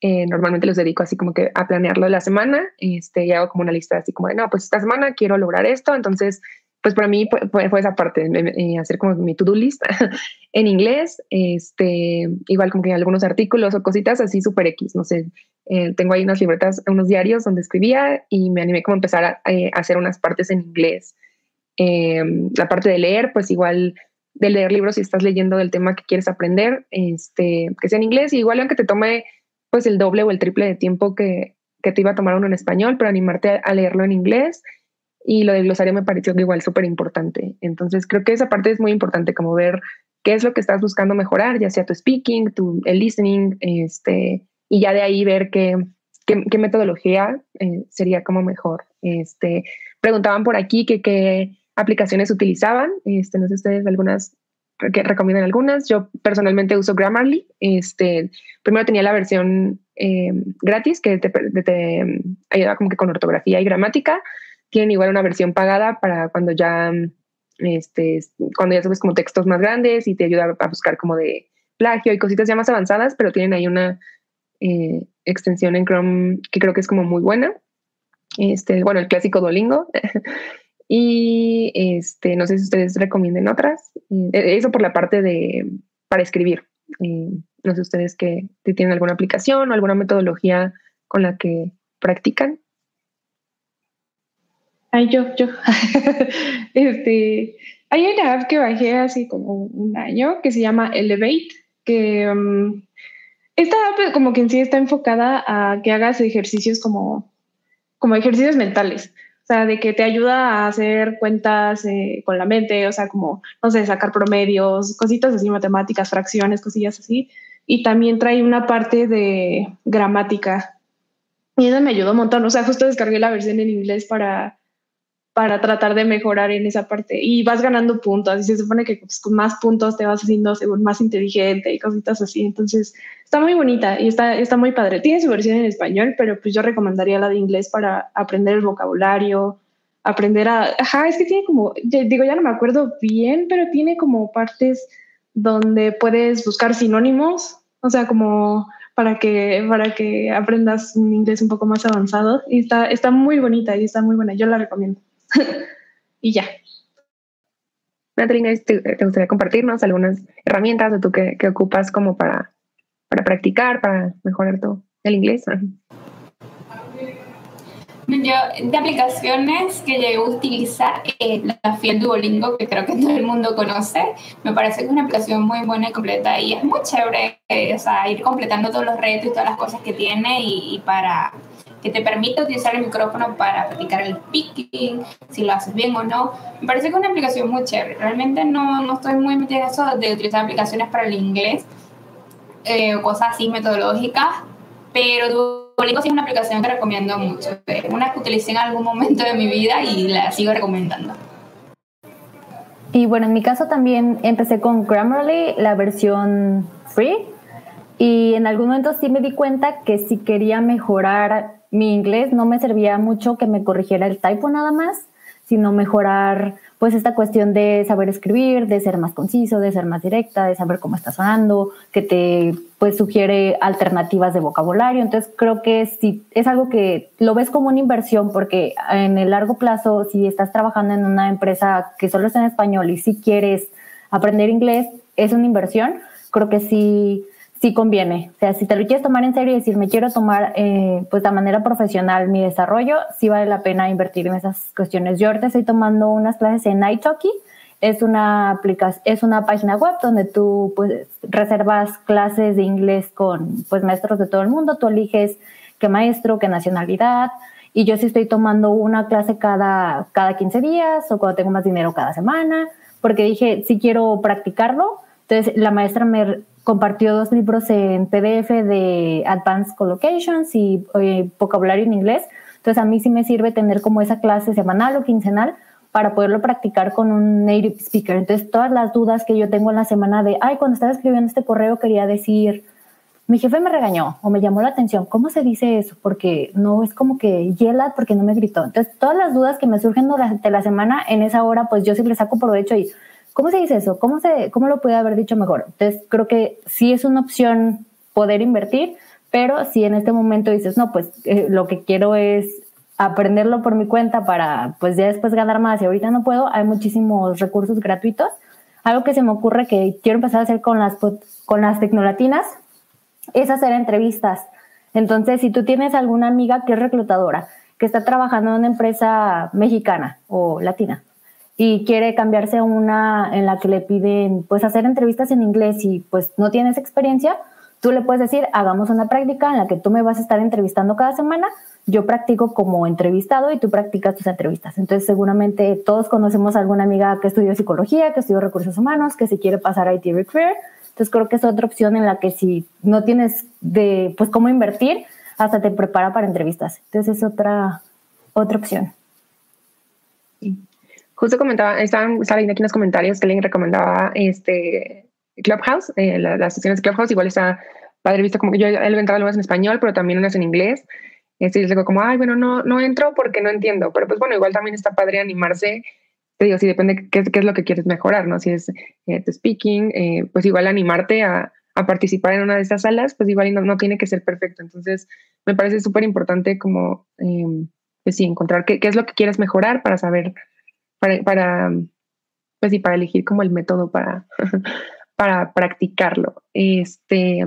eh, normalmente los dedico así como que a planearlo de la semana este, y hago como una lista así como de, no, pues esta semana quiero lograr esto, entonces pues para mí fue, esa parte, eh, hacer como mi to-do list en inglés, este, igual como que algunos artículos o cositas así súper X, no sé, eh, tengo ahí unas libretas, unos diarios donde escribía y me animé como a empezar a, eh, hacer unas partes en inglés. la parte de leer, pues igual de leer libros si estás leyendo del tema que quieres aprender, este, que sea en inglés y igual aunque te tome pues el doble o el triple de tiempo que, que te iba a tomar uno en español, pero animarte a leerlo en inglés y lo del glosario me pareció que igual súper importante. Entonces creo que esa parte es muy importante, como ver qué es lo que estás buscando mejorar, ya sea tu speaking, tu el listening, este, y ya de ahí ver qué, qué, metodología eh, sería como mejor. Este, preguntaban por aquí que qué aplicaciones utilizaban, este, no sé ustedes algunas que recomiendan algunas. Yo personalmente uso Grammarly. Este, primero tenía la versión eh, gratis que te, te, ayuda como que con ortografía y gramática tienen igual una versión pagada para cuando ya, este, cuando ya sabes como textos más grandes y te ayuda a buscar como de plagio y cositas ya más avanzadas, pero tienen ahí una eh, extensión en Chrome que creo que es como muy buena. Este, bueno, el clásico Duolingo. y este, no sé si ustedes recomienden otras. Eh, eso por la parte de para escribir. no sé ustedes que tienen alguna aplicación o alguna metodología con la que practican. Ay, yo, yo. este, hay una app que bajé hace como un año que se llama Elevate, que um, esta app como que en sí está enfocada a que hagas ejercicios como, como ejercicios mentales. O sea, de que te ayuda a hacer cuentas eh, con la mente, o sea, como, no sé, sacar promedios, cositas así, matemáticas, fracciones, cosillas así. Y también trae una parte de gramática. Y eso me ayudó un montón. O sea, justo descargué la versión en inglés para, para tratar de mejorar en esa parte. Y vas ganando puntos, y se supone que pues, con más puntos te vas haciendo según más inteligente y cositas así. Entonces, está muy bonita y está, está muy padre. Tiene su versión en español, pero pues yo recomendaría la de inglés para aprender el vocabulario, aprender a... Ajá, es que tiene como, digo, ya no me acuerdo bien, pero tiene como partes donde puedes buscar sinónimos, o sea, como para que, para que aprendas un inglés un poco más avanzado. Y está, está muy bonita y está muy buena. Yo la recomiendo. y ya. Natalina, ¿te, gustaría compartirnos algunas herramientas de tú que, ocupas como para, para practicar, para mejorar tu, el inglés? Yo, de aplicaciones que llegué a utilizar, eh, la Fiel Duolingo, que creo que todo el mundo conoce, me parece que es una aplicación muy buena y completa y es muy chévere, eh, o sea, ir completando todos los retos y todas las cosas que tiene y para que te permite utilizar el micrófono para practicar el picking, si lo haces bien o no. Me parece que es una aplicación muy chévere. Realmente no, no estoy muy metida en eso de utilizar aplicaciones para el inglés eh, cosas así metodológicas, pero Duolingo sí es una aplicación que recomiendo mucho. Es una que utilicé en algún momento de mi vida y la sigo recomendando. Y bueno, en mi caso también empecé con Grammarly, la versión free. Y en algún momento sí me di cuenta que si quería mejorar mi inglés no me servía mucho que me corrigiera el typo nada más, sino mejorar pues esta cuestión de saber escribir, de ser más conciso, de ser más directa, de saber cómo está sonando, que te pues sugiere alternativas de vocabulario. Entonces creo que si es algo que lo ves como una inversión porque en el largo plazo si estás trabajando en una empresa que solo está en español y si quieres aprender inglés es una inversión, creo que sí sí conviene. O sea, si te lo quieres tomar en serio y decir, me quiero tomar eh, pues de manera profesional mi desarrollo, sí vale la pena invertir en esas cuestiones. Yo ahorita estoy tomando unas clases en Italki. Es una, aplicación, es una página web donde tú pues, reservas clases de inglés con pues, maestros de todo el mundo. Tú eliges qué maestro, qué nacionalidad y yo sí estoy tomando una clase cada, cada 15 días o cuando tengo más dinero cada semana, porque dije, si quiero practicarlo. Entonces la maestra me compartió dos libros en PDF de Advanced Collocations y eh, vocabulario en inglés. Entonces a mí sí me sirve tener como esa clase semanal o quincenal para poderlo practicar con un native speaker. Entonces todas las dudas que yo tengo en la semana de, ay, cuando estaba escribiendo este correo quería decir, mi jefe me regañó o me llamó la atención, ¿cómo se dice eso? Porque no es como que yela porque no me gritó. Entonces todas las dudas que me surgen durante la semana en esa hora, pues yo sí le saco provecho y ¿Cómo se dice eso? ¿Cómo, se, ¿Cómo lo puede haber dicho mejor? Entonces, creo que sí es una opción poder invertir, pero si en este momento dices, no, pues eh, lo que quiero es aprenderlo por mi cuenta para, pues ya después ganar más y ahorita no puedo, hay muchísimos recursos gratuitos. Algo que se me ocurre que quiero empezar a hacer con las, con las tecnolatinas es hacer entrevistas. Entonces, si tú tienes alguna amiga que es reclutadora, que está trabajando en una empresa mexicana o latina, y quiere cambiarse a una en la que le piden pues hacer entrevistas en inglés y pues no tienes experiencia, tú le puedes decir, hagamos una práctica en la que tú me vas a estar entrevistando cada semana, yo practico como entrevistado y tú practicas tus entrevistas. Entonces seguramente todos conocemos a alguna amiga que estudió psicología, que estudió recursos humanos, que se quiere pasar a IT Recruiter. Entonces creo que es otra opción en la que si no tienes de pues cómo invertir, hasta te prepara para entrevistas. Entonces es otra, otra opción. Justo comentaba, estaban saliendo aquí en los comentarios que alguien recomendaba este Clubhouse, eh, las sesiones de Clubhouse, igual está padre visto como que yo he entrado algunas en español, pero también unas en inglés. Este, y les digo como, ay, bueno, no, no entro porque no entiendo, pero pues bueno, igual también está padre animarse. Te digo, si depende qué, qué es lo que quieres mejorar, ¿no? Si es eh, speaking, eh, pues igual animarte a, a, participar en una de estas salas, pues igual no, no tiene que ser perfecto. Entonces, me parece súper importante como, eh, pues sí, encontrar qué, qué es lo que quieres mejorar para saber para, para, pues sí, para elegir como el método para, para practicarlo. Este,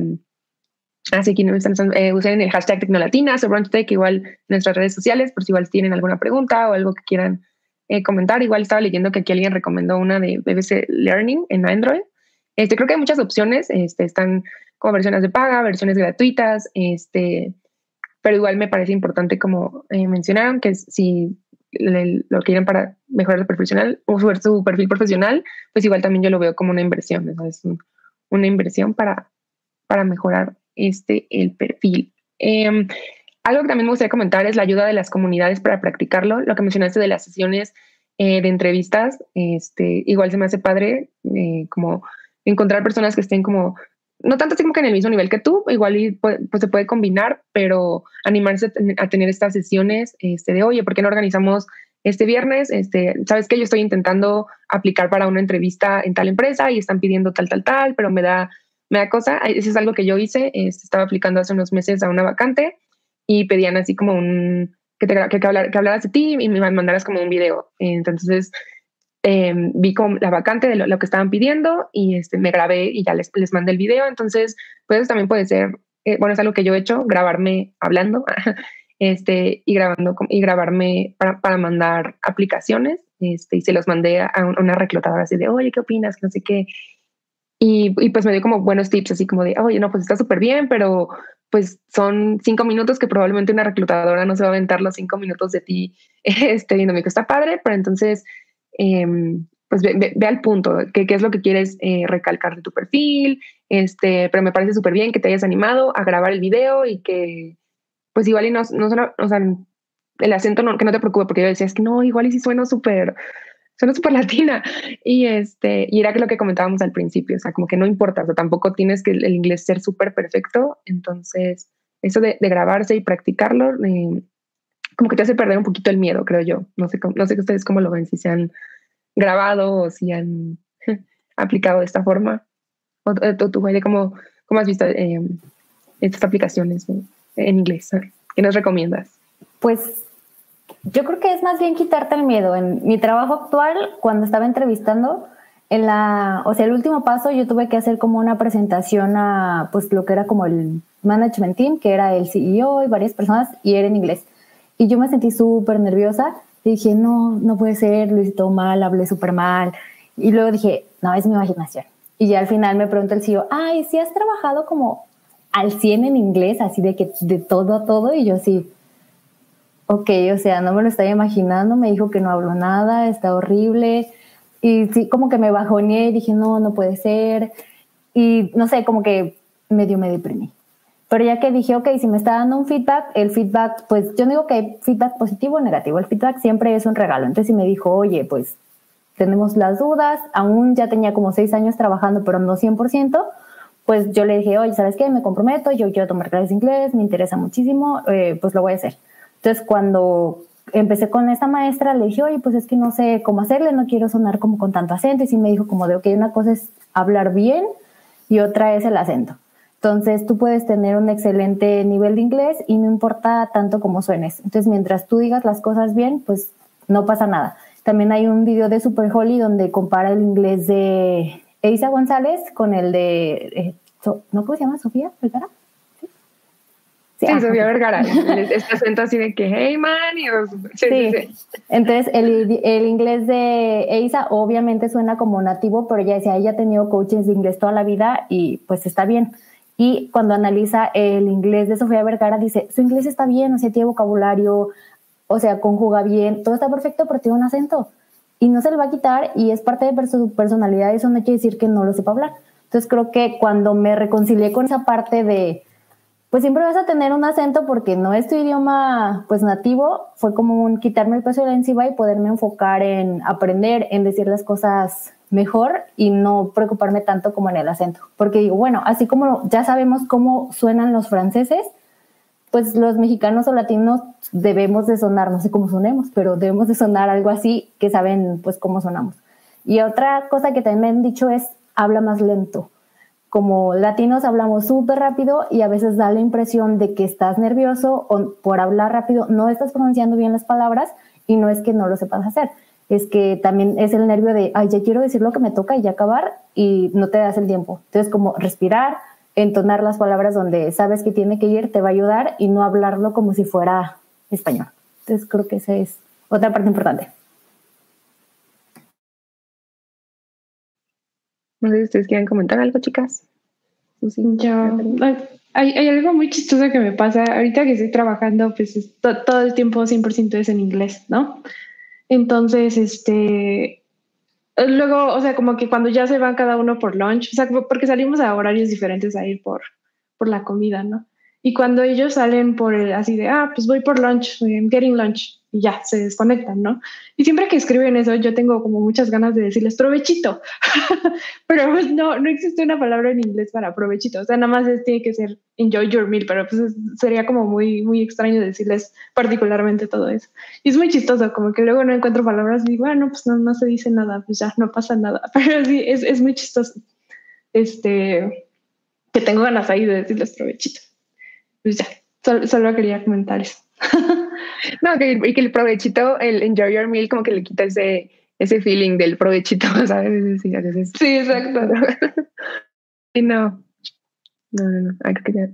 así que no están, eh, usen el hashtag Tecnolatinas o igual en nuestras redes sociales, por si igual tienen alguna pregunta o algo que quieran eh, comentar. Igual estaba leyendo que aquí alguien recomendó una de BBC Learning en Android. Este, creo que hay muchas opciones, este, están como versiones de paga, versiones gratuitas, este, pero igual me parece importante como eh, mencionaron que si lo quieren para mejorar su profesional o su, perfil profesional, pues igual también yo lo veo como una inversión, es una inversión para, para mejorar este, el perfil. Em, algo que también me gustaría comentar es la ayuda de las comunidades para practicarlo, lo que mencionaste de las sesiones eh, de entrevistas, este, igual se me hace padre eh, como encontrar personas que estén como no tanto así como que en el mismo nivel que tú, igual pues, se puede combinar, pero animarse a tener estas sesiones este, de, oye, ¿por qué no organizamos este viernes? Este, Sabes que yo estoy intentando aplicar para una entrevista en tal empresa y están pidiendo tal, tal, tal, pero me da, me da cosa. Eso es algo que yo hice, este, estaba aplicando hace unos meses a una vacante y pedían así como un, que, te, que, que, hablar, que hablaras de ti y me mandaras como un video. Entonces, Em, vi la vacante de lo, que estaban pidiendo y este, me grabé y ya les, les mandé el video. Entonces, pues también puede ser, eh, bueno, es algo que yo he hecho, grabarme hablando este, y, grabando, y grabarme para, para mandar aplicaciones. Este, y se los mandé a una reclutadora así de, oye, ¿qué opinas? No sé qué. Y, y, pues me dio como buenos tips, así como de, oye, no, pues está súper bien, pero pues son cinco minutos que probablemente una reclutadora no se va a aventar los cinco minutos de ti este, viéndome que está padre, pero entonces Em, pues ve, al punto, qué es lo que quieres eh, recalcar de tu perfil, este, pero me parece súper bien que te hayas animado a grabar el video y que, pues igual y no, no o sea, el acento no, que no te preocupe, porque yo decía, es que no, igual y si sueno súper, suena súper latina. Y este, y era lo que comentábamos al principio, o sea, como que no importa, o sea, tampoco tienes que el, inglés ser súper perfecto, entonces eso de, grabarse y practicarlo, eh, como que te hace perder un poquito el miedo, creo yo. No sé, no sé ustedes cómo lo ven, si se han grabado o si han aplicado de esta forma. O, tú, ¿cómo, cómo has visto eh, estas aplicaciones en inglés? ¿Qué nos recomiendas? Pues yo creo que es más bien quitarte el miedo. En mi trabajo actual, cuando estaba entrevistando, en la, o sea, el último paso yo tuve que hacer como una presentación a, pues, lo que era como el management team, que era el CEO y varias personas, y era en inglés. Y yo me sentí súper nerviosa y dije, no, no puede ser, lo hice todo mal, hablé súper mal. Y luego dije, no, es mi imaginación. Y ya al final me preguntó el CEO, ay, ¿sí has trabajado como al 100 en inglés, así de que de todo a todo? Y yo sí, ok, o sea, no me lo estaba imaginando, me dijo que no hablo nada, está horrible. Y sí, como que me bajoneé y dije, no, no puede ser. Y no sé, como que medio me deprimí. Pero ya que dije, ok, si me está dando un feedback, el feedback, pues yo digo que hay feedback positivo o negativo, el feedback siempre es un regalo. Entonces, si me dijo, oye, pues tenemos las dudas, aún ya tenía como seis años trabajando, pero no 100%, pues yo le dije, oye, ¿sabes qué? Me comprometo, yo quiero tomar clases de inglés, me interesa muchísimo, eh, pues lo voy a hacer. Entonces, cuando empecé con esta maestra, le dije, oye, pues es que no sé cómo hacerle, no quiero sonar como con tanto acento. Y sí me dijo como de, ok, una cosa es hablar bien y otra es el acento. Entonces, tú puedes tener un excelente nivel de inglés y no importa tanto cómo suenes. Entonces, mientras tú digas las cosas bien, pues no pasa nada. También hay un video de Super Holly donde compara el inglés de Eisa González con el de, eh, ¿no cómo se llama? ¿Sofía Vergara? Sí, Sofía Vergara. este acento así de que, hey man, y sí, sí. Entonces, el, el, inglés de Eisa obviamente suena como nativo, pero ella decía, ella ha tenido coaches de inglés toda la vida y pues está bien. Y cuando analiza el inglés de Sofía Vergara, dice, su inglés está bien, o sea, tiene vocabulario, o sea, conjuga bien, todo está perfecto, pero tiene un acento. Y no se le va a quitar y es parte de su personalidad, eso no quiere decir que no lo sepa hablar. Entonces creo que cuando me reconcilié con esa parte de, pues siempre vas a tener un acento porque no es tu idioma pues nativo, fue como un quitarme el peso de la encima y poderme enfocar en aprender, en decir las cosas mejor y no preocuparme tanto como en el acento. Porque digo, bueno, así como ya sabemos cómo suenan los franceses, pues los mexicanos o latinos debemos de sonar, no sé cómo sonemos, pero debemos de sonar algo así que saben pues cómo sonamos. Y otra cosa que también me han dicho es habla más lento. Como latinos hablamos súper rápido y a veces da la impresión de que estás nervioso o por hablar rápido no estás pronunciando bien las palabras y no es que no lo sepas hacer es que también es el nervio de, ay, ya quiero decir lo que me toca y ya acabar y no te das el tiempo. Entonces, como respirar, entonar las palabras donde sabes que tiene que ir, te va a ayudar y no hablarlo como si fuera español. Entonces, creo que esa es otra parte importante. No sé si ustedes quieren comentar algo, chicas. Ya, hay, hay, algo muy chistoso que me pasa ahorita que estoy trabajando, pues todo el tiempo 100% es en inglés, ¿no? Entonces, este, luego, o sea, como que cuando ya se van cada uno por lunch, o sea, porque salimos a horarios diferentes a ir por, por la comida, ¿no? Y cuando ellos salen por el, así de, ah, pues voy por lunch, I'm getting lunch, y ya, se desconectan, ¿no? Y siempre que escriben eso, yo tengo como muchas ganas de decirles provechito, pero pues no, no existe una palabra en inglés para provechito, o sea, nada más tiene que ser enjoy your meal, pero pues sería como muy, muy extraño decirles particularmente todo eso. Y es muy chistoso, como que luego no encuentro palabras y digo, bueno, pues no, no se dice nada, pues ya, no pasa nada, pero sí, es, es muy chistoso, este, que tengo ganas ahí de decirles provechito pues ya, solo, quería comentar eso. no, que, y que el provechito, el enjoy your meal, como que le quita ese, ese feeling del provechito, ¿sabes? Sí, sí exacto. y no, no, no, no, hay que ya.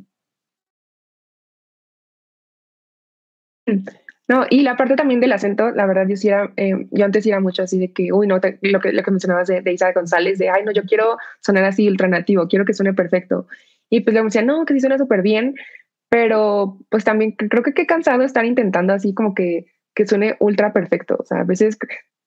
No, y la parte también del acento, la verdad, yo sí era, eh, yo antes era mucho así de que, uy, no, lo, que, lo que mencionabas de, de Isa González, de, ay, no, yo quiero sonar así ultra nativo, quiero que suene perfecto. Y pues le decía, no, que sí suena súper bien, pero pues también creo que qué cansado estar intentando así como que, que suene ultra perfecto. O sea, a veces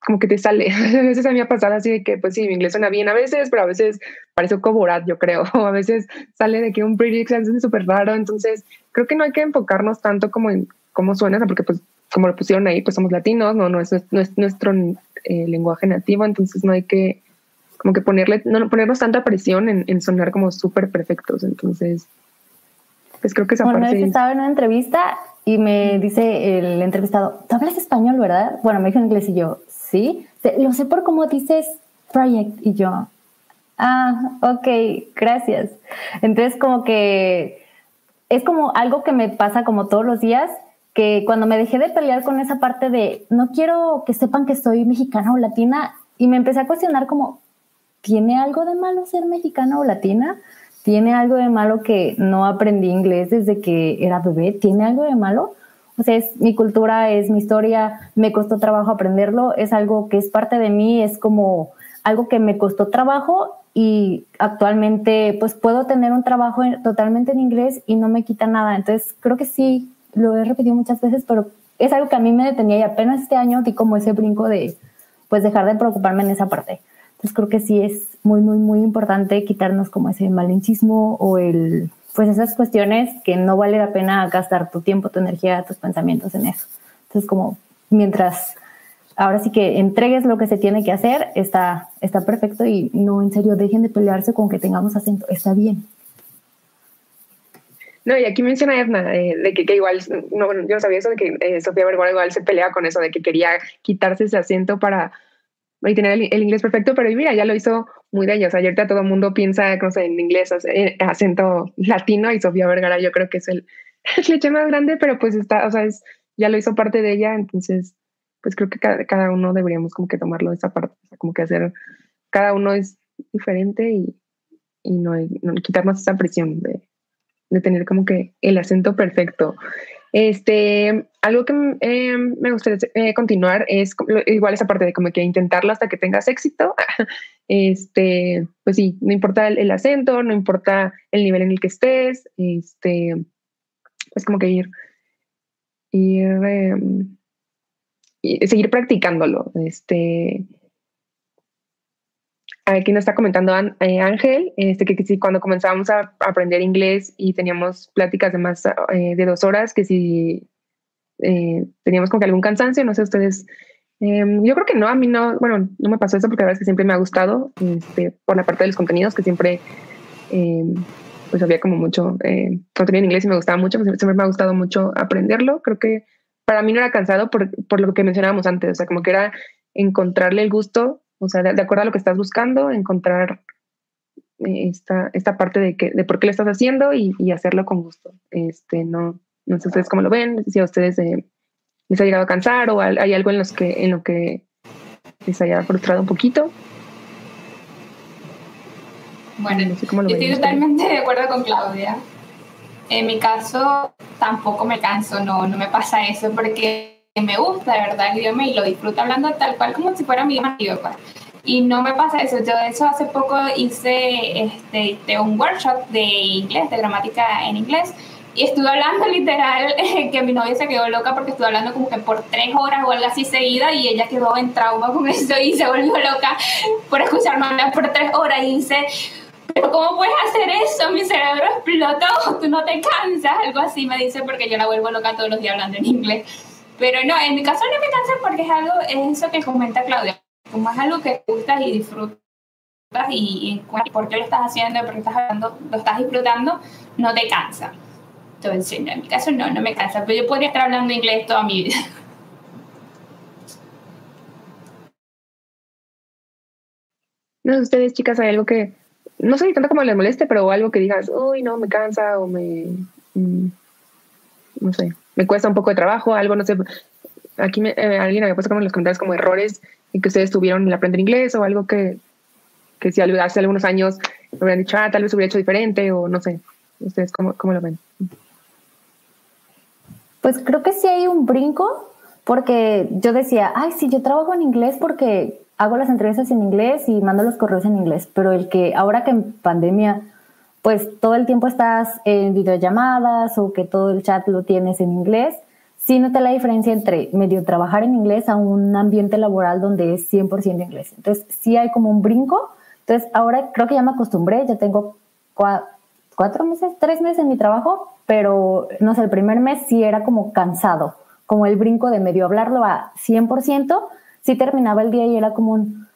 como que te sale. A veces a mí ha pasado así de que, pues sí, mi inglés suena bien a veces, pero a veces parece un coborat, yo creo. O a veces sale de que un pretty es súper raro. Entonces, creo que no hay que enfocarnos tanto como en cómo suena, porque pues como lo pusieron ahí, pues somos latinos, no, no es, no es nuestro eh, lenguaje nativo, entonces no hay que como que ponerle, no ponernos tanta presión en, en sonar como súper perfectos. Entonces, pues creo que esa bueno, parte... estaba en una entrevista y me dice el entrevistado, ¿tú hablas español, verdad? Bueno, me dijo en inglés y yo, sí. Lo sé por cómo dices project y yo, ah, ok, gracias. Entonces como que es como algo que me pasa como todos los días, que cuando me dejé de pelear con esa parte de no quiero que sepan que soy mexicana o latina y me empecé a cuestionar como, ¿tiene algo de malo ser mexicana o latina? ¿Tiene algo de malo que no aprendí inglés desde que era bebé? ¿Tiene algo de malo? O sea, es mi cultura, es mi historia, me costó trabajo aprenderlo, es algo que es parte de mí, es como algo que me costó trabajo y actualmente pues puedo tener un trabajo totalmente en inglés y no me quita nada. Entonces creo que sí, lo he repetido muchas veces, pero es algo que a mí me detenía y apenas este año di como ese brinco de, pues, dejar de preocuparme en esa parte. Entonces creo que sí es muy, muy, muy importante quitarnos como ese malinchismo o el, pues esas cuestiones que no vale la pena gastar tu tiempo, tu energía, tus pensamientos en eso. Entonces como mientras ahora sí que entregues lo que se tiene que hacer, está, está perfecto y no, en serio, dejen de pelearse con que tengamos acento, está bien. No, y aquí menciona Edna, eh, de que, que, igual, no, yo sabía eso, de que eh, Sofía Vergara igual se pelea con eso, de que quería quitarse ese acento para y tener el, inglés perfecto, pero mira, ya lo hizo muy de ella. O sea, ayer todo el mundo piensa, no sé, en inglés, eh, acento latino, y Sofía Vergara yo creo que es el, el más grande, pero pues está, o sea, es, ya lo hizo parte de ella, entonces, pues creo que cada, cada uno deberíamos como que tomarlo de esa parte, o sea, como que hacer, cada uno es diferente y, y no, no quitarnos esa presión de, de tener como que el acento perfecto. Este, algo que eh, me gustaría eh, continuar es igual esa parte de como que intentarlo hasta que tengas éxito. Este, pues sí, no importa el, acento, no importa el nivel en el que estés, este, pues como que ir, ir, em, seguir practicándolo. Este, aquí nos está comentando eh, Ángel, este, que, si cuando comenzábamos a aprender inglés y teníamos pláticas de más eh, de dos horas, que si eh, teníamos como que algún cansancio, no sé ustedes. Em, yo creo que no, a mí no, bueno, no me pasó eso porque la verdad es que siempre me ha gustado este, por la parte de los contenidos, que siempre, em, pues había como mucho contenido en inglés y me gustaba mucho, pues siempre me ha gustado mucho aprenderlo. Creo que para mí no era cansado por, por lo que mencionábamos antes, o sea, como que era encontrarle el gusto o sea, de, acuerdo a lo que estás buscando, encontrar eh, esta, esta parte de, que, de por qué lo estás haciendo y, y hacerlo con gusto. Este, no, no sé ustedes cómo lo ven, si a ustedes eh, les ha llegado a cansar o hay algo en, los que, en lo que les haya frustrado un poquito. Bueno, no sé cómo lo estoy totalmente de acuerdo con Claudia. En mi caso, tampoco me canso, no, no me pasa eso porque me gusta de verdad el idioma y lo disfruto hablando tal cual como si fuera mi idioma. Pues. Y no me pasa eso. Yo de hecho hace poco hice este, un workshop de inglés, de gramática en inglés. Y estuve hablando literal que mi novia se quedó loca porque estuve hablando como que por tres horas o algo así seguida y ella quedó en trauma con eso y se volvió loca por escucharme hablar por tres horas y dice, pero ¿cómo puedes hacer eso? Mi cerebro explotó, tú no te cansas, algo así me dice porque yo la vuelvo loca todos los días hablando en inglés. Pero no, en mi caso no me cansa porque es algo, es eso que comenta Claudia, como es algo que gustas y disfrutas y, y por qué lo estás haciendo, por qué estás hablando, lo estás disfrutando, no te cansa. Entonces, en mi caso no, no me cansa, pero yo podría estar hablando inglés toda mi vida. No sé, ustedes chicas, hay algo que, no sé tanto como les moleste, pero algo que digas, uy, no, me cansa o me, mm, no sé, me cuesta un poco de trabajo, algo, no sé. Aquí me, eh, alguien había puesto como en los comentarios como errores que ustedes tuvieron en aprender inglés o algo que, que si hace algunos años me hubieran dicho, ah, tal vez hubiera hecho diferente o no sé. ¿Ustedes cómo, cómo lo ven? Pues creo que sí hay un brinco porque yo decía, ay, sí, yo trabajo en inglés porque hago las entrevistas en inglés y mando los correos en inglés, pero el que ahora que en pandemia pues todo el tiempo estás en videollamadas o que todo el chat lo tienes en inglés, sí nota la diferencia entre medio trabajar en inglés a un ambiente laboral donde es 100% inglés. Entonces, sí hay como un brinco. Entonces, ahora creo que ya me acostumbré, ya tengo cuatro meses, tres meses en mi trabajo, pero no sé, el primer mes sí era como cansado, como el brinco de medio hablarlo a 100%, sí terminaba el día y era como un,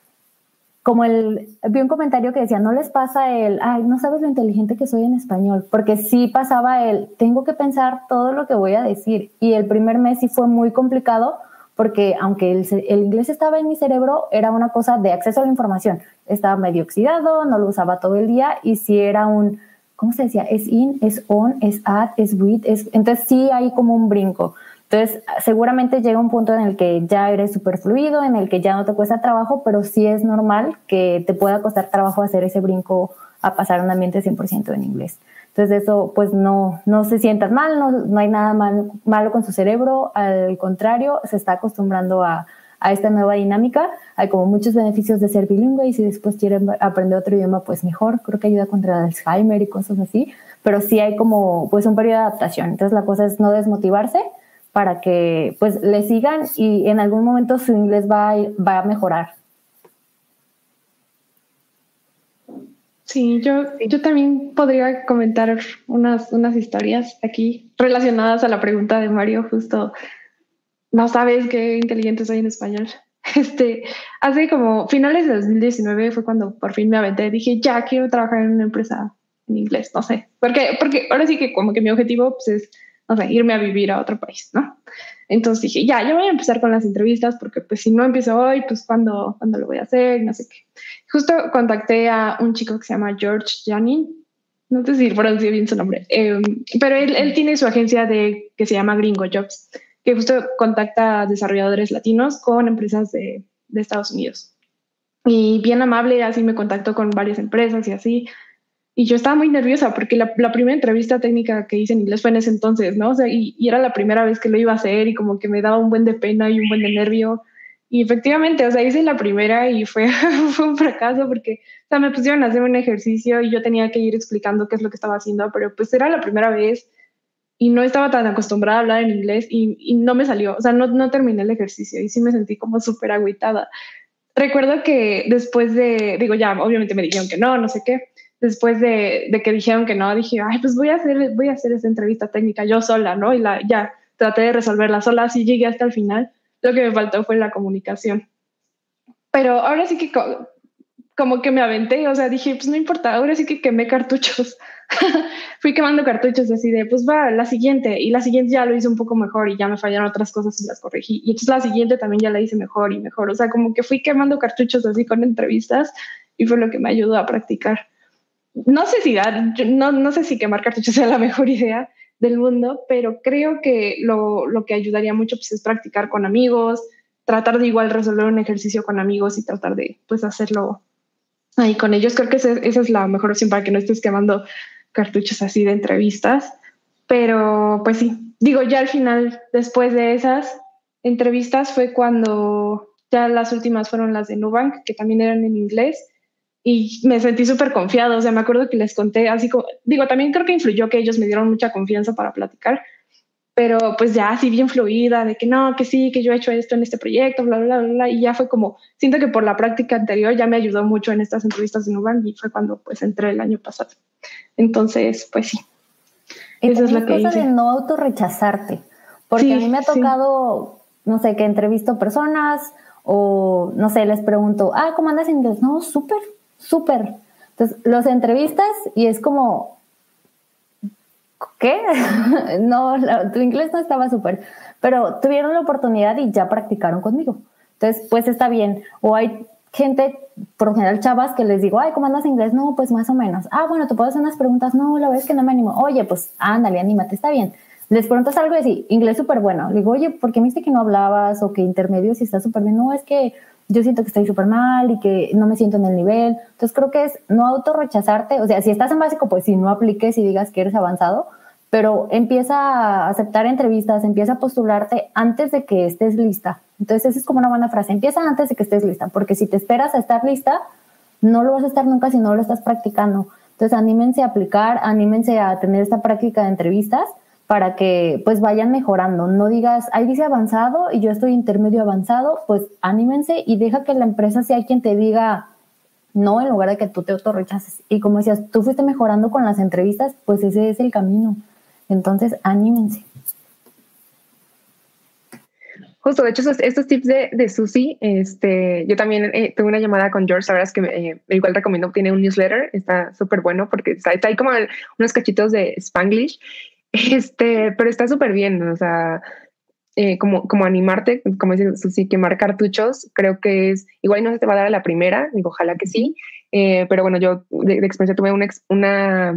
como el, vi un comentario que decía, no les pasa el, ay, no sabes lo inteligente que soy en español, porque sí pasaba el, tengo que pensar todo lo que voy a decir. Y el primer mes sí fue muy complicado, porque aunque el, el inglés estaba en mi cerebro, era una cosa de acceso a la información. Estaba medio oxidado, no lo usaba todo el día, y si era un, ¿cómo se decía? Es in, es on, es at, es with, es, entonces sí hay como un brinco. Entonces, seguramente llega un punto en el que ya eres súper fluido, en el que ya no te cuesta trabajo, pero sí es normal que te pueda costar trabajo hacer ese brinco a pasar a un ambiente 100% en inglés. Entonces, eso pues no, no se sientan mal, no, no hay nada malo con su cerebro, al contrario, se está acostumbrando a, a esta nueva dinámica. Hay como muchos beneficios de ser bilingüe y si después quieren aprender otro idioma, pues mejor. Creo que ayuda contra el Alzheimer y cosas así, pero sí hay como pues un periodo de adaptación. Entonces, la cosa es no desmotivarse, para que pues le sigan y en algún momento su inglés va va a mejorar. Sí, yo, yo también podría comentar unas, unas historias aquí relacionadas a la pregunta de Mario, justo, no sabes qué inteligente soy en español. Este, hace como finales de 2019 fue cuando por fin me aventé, dije, ya quiero trabajar en una empresa en inglés, no sé, porque, porque ahora sí que como que mi objetivo pues, es, no sé, irme a vivir a otro país, ¿no? Entonces dije, ya, yo voy a empezar con las entrevistas porque pues si no empiezo hoy, pues cuando cuando lo voy a hacer? No sé qué. Justo contacté a un chico que se llama George Janin, no sé si pronuncio bien su nombre, em, pero él, él, tiene su agencia de, que se llama Gringo Jobs, que justo contacta a desarrolladores latinos con empresas de, de Estados Unidos. Y bien amable, así me contactó con varias empresas y así. Y yo estaba muy nerviosa porque la, la, primera entrevista técnica que hice en inglés fue en ese entonces, ¿no? O sea, y, y, era la primera vez que lo iba a hacer y como que me daba un buen de pena y un buen de nervio. Y efectivamente, o sea, hice la primera y fue, fue un fracaso porque, o sea, me pusieron a hacer un ejercicio y yo tenía que ir explicando qué es lo que estaba haciendo, pero pues era la primera vez y no estaba tan acostumbrada a hablar en inglés y, y no me salió, o sea, no, no terminé el ejercicio y sí me sentí como súper agüitada. Recuerdo que después de, digo, ya, obviamente me dijeron que no, no sé qué después de, de, que dijeron que no, dije, ay, pues voy a hacer, voy a hacer esa entrevista técnica yo sola, ¿no? Y la, ya traté de resolverla sola, así llegué hasta el final. Lo que me faltó fue la comunicación. Pero ahora sí que como que me aventé, o sea, dije, pues no importa, ahora sí que quemé cartuchos. Fui quemando cartuchos así de, pues va, la siguiente, y la siguiente ya lo hice un poco mejor y ya me fallaron otras cosas y las corregí. Y entonces la siguiente también ya la hice mejor y mejor. O sea, como que fui quemando cartuchos así con entrevistas y fue lo que me ayudó a practicar no sé si no, no sé si quemar cartuchos sea la mejor idea del mundo, pero creo que lo, lo, que ayudaría mucho pues, es practicar con amigos, tratar de igual resolver un ejercicio con amigos y tratar de pues hacerlo ahí con ellos. Creo que esa es la mejor opción para que no estés quemando cartuchos así de entrevistas. Pero pues sí, digo, ya al final, después de esas entrevistas fue cuando ya las últimas fueron las de Nubank, que también eran en inglés y me sentí súper confiado. O sea, me acuerdo que les conté así como, digo, también creo que influyó que ellos me dieron mucha confianza para platicar, pero pues ya así bien fluida, de que no, que sí, que yo he hecho esto en este proyecto, bla, bla, bla, bla, y ya fue como, siento que por la práctica anterior ya me ayudó mucho en estas entrevistas de Nubank y fue cuando pues entré el año pasado. Entonces, pues sí. Esa es la cosa de no autorrechazarte, porque a mí me ha tocado, no sé, que entrevisto personas o, no sé, les pregunto, ah, ¿cómo andas en inglés? No, súper, súper. Entonces, los entrevistas y es como, ¿qué? no, tu inglés no estaba súper, pero tuvieron la oportunidad y ya practicaron conmigo. Entonces, pues está bien. O hay gente, por lo general chavas, que les digo, ay, ¿cómo andas inglés? No, pues más o menos. Ah, bueno, te puedo hacer unas preguntas. No, la verdad es que no me animo. Oye, pues ándale, anímate, está bien. Les preguntas algo y decir, inglés súper bueno. Le digo, oye, ¿por qué me dice que no hablabas o que intermedio si está súper bien? No, es que yo siento que estoy súper mal y que no me siento en el nivel. Entonces creo que es no autorrechazarte, o sea, si estás en básico, pues si no apliques y digas que eres avanzado, pero empieza a aceptar entrevistas, empieza a postularte antes de que estés lista. Entonces esa es como una buena frase, empieza antes de que estés lista, porque si te esperas a estar lista, no lo vas a estar nunca si no lo estás practicando. Entonces anímense a aplicar, anímense a tener esta práctica de entrevistas para que pues vayan mejorando. No digas, ahí dice avanzado y yo estoy intermedio avanzado, pues anímense y deja que la empresa sea quien te diga no en lugar de que tú te autorrechaces. Y como decías, tú fuiste mejorando con las entrevistas, pues ese es el camino. Entonces, anímense. Justo, de hecho, estos, tips de, de Susi, este, yo también eh, tuve una llamada con George Sabras que eh, igual recomiendo, tiene un newsletter, está súper bueno porque está ahí como unos cachitos de Spanglish este, pero está súper bien, o sea, eh, como, como animarte, como dices, sí, quemar cartuchos, creo que es, igual no se te va a dar a la primera, digo, ojalá que sí, eh, pero bueno, yo de, experiencia tuve una, una,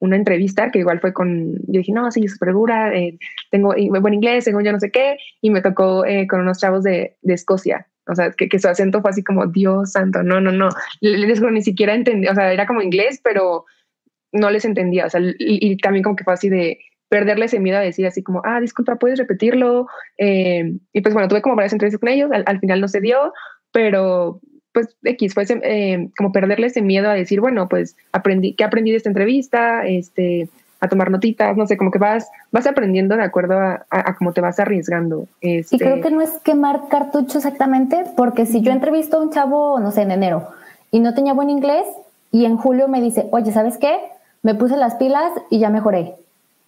una, entrevista que igual fue con, yo dije, no, sí, súper dura, eh, tengo buen inglés, tengo yo no sé qué, y me tocó con unos chavos de, de Escocia, o sea, que, que, su acento fue así como, Dios santo, no, no, no, les ni siquiera entendí, o sea, era como inglés, pero no les entendía, o sea, y, también como que fue así de perderle ese miedo a decir así como, ah, disculpa, ¿puedes repetirlo? Eh, y pues bueno, tuve como varias entrevistas con ellos, al, final no se dio, pero pues X fue eh, como perderle ese miedo a decir, bueno, pues aprendí, ¿qué aprendí de esta entrevista? Este, a tomar notitas, no sé, como que vas, vas aprendiendo de acuerdo a, a, cómo te vas arriesgando. Este... Y creo que no es quemar cartucho exactamente, porque si yo entrevisto a un chavo, no sé, en enero, y no tenía buen inglés, y en julio me dice, oye, ¿sabes qué? Me puse las pilas y ya mejoré.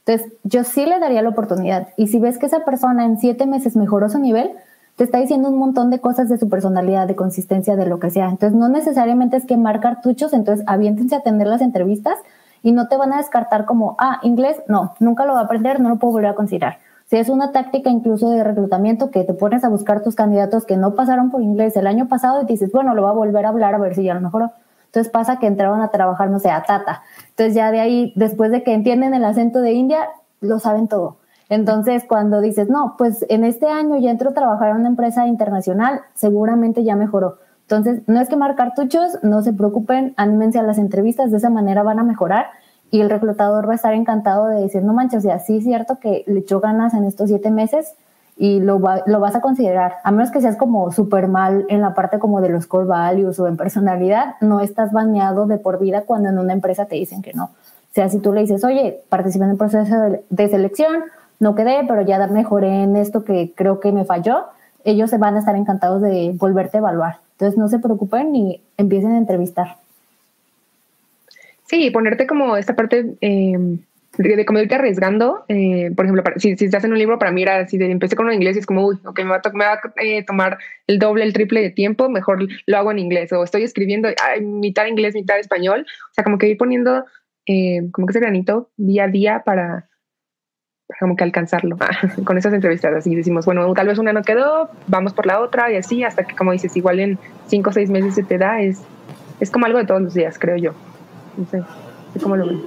Entonces, yo sí le daría la oportunidad. Y si ves que esa persona en siete meses mejoró su nivel, te está diciendo un montón de cosas de su personalidad, de consistencia, de lo que sea. Entonces, no necesariamente es quemar cartuchos, entonces aviéntense a atender las entrevistas y no te van a descartar como, ah, inglés, no, nunca lo va a aprender, no lo puedo volver a considerar. Si es una táctica incluso de reclutamiento que te pones a buscar tus candidatos que no pasaron por inglés el año pasado y dices, bueno, lo va a volver a hablar a ver si ya lo mejoró. Entonces pasa que entraron a trabajar, no sé, a Tata. Entonces ya de ahí, después de que entienden el acento de India, lo saben todo. Entonces, cuando dices, no, pues en este año ya entro a trabajar en una empresa internacional, seguramente ya mejoró. Entonces, no es quemar cartuchos, no se preocupen, anímense a las entrevistas, de esa manera van a mejorar y el reclutador va a estar encantado de decir, no manches, o sea, sí es cierto que le echó ganas en estos siete meses y lo, lo vas a considerar, a menos que seas como súper mal en la parte como de los core values o en personalidad, no estás baneado de por vida cuando en una empresa te dicen que no. O sea, si tú le dices, oye, participé en el proceso de selección, no quedé, pero ya mejoré en esto que creo que me falló, ellos se van a estar encantados de volverte a evaluar. Entonces no se preocupen y empiecen a entrevistar. Sí, ponerte como esta parte eh, de, como irte arriesgando. Eh, por ejemplo, si, si, estás en un libro, para mí era así, de, empecé con un inglés y es como, uy, ok, me va a, me va a eh, tomar el doble, el triple de tiempo, mejor lo hago en inglés. O estoy escribiendo ay, mitad inglés, mitad español. O sea, como que ir poniendo como que ese granito día a día para, como que alcanzarlo con esas entrevistas. Así decimos, bueno, tal vez una no quedó, vamos por la otra y así hasta que, como dices, igual en cinco o seis meses se te da. Es, es como algo de todos los días, creo yo. No sé, ¿cómo lo ven?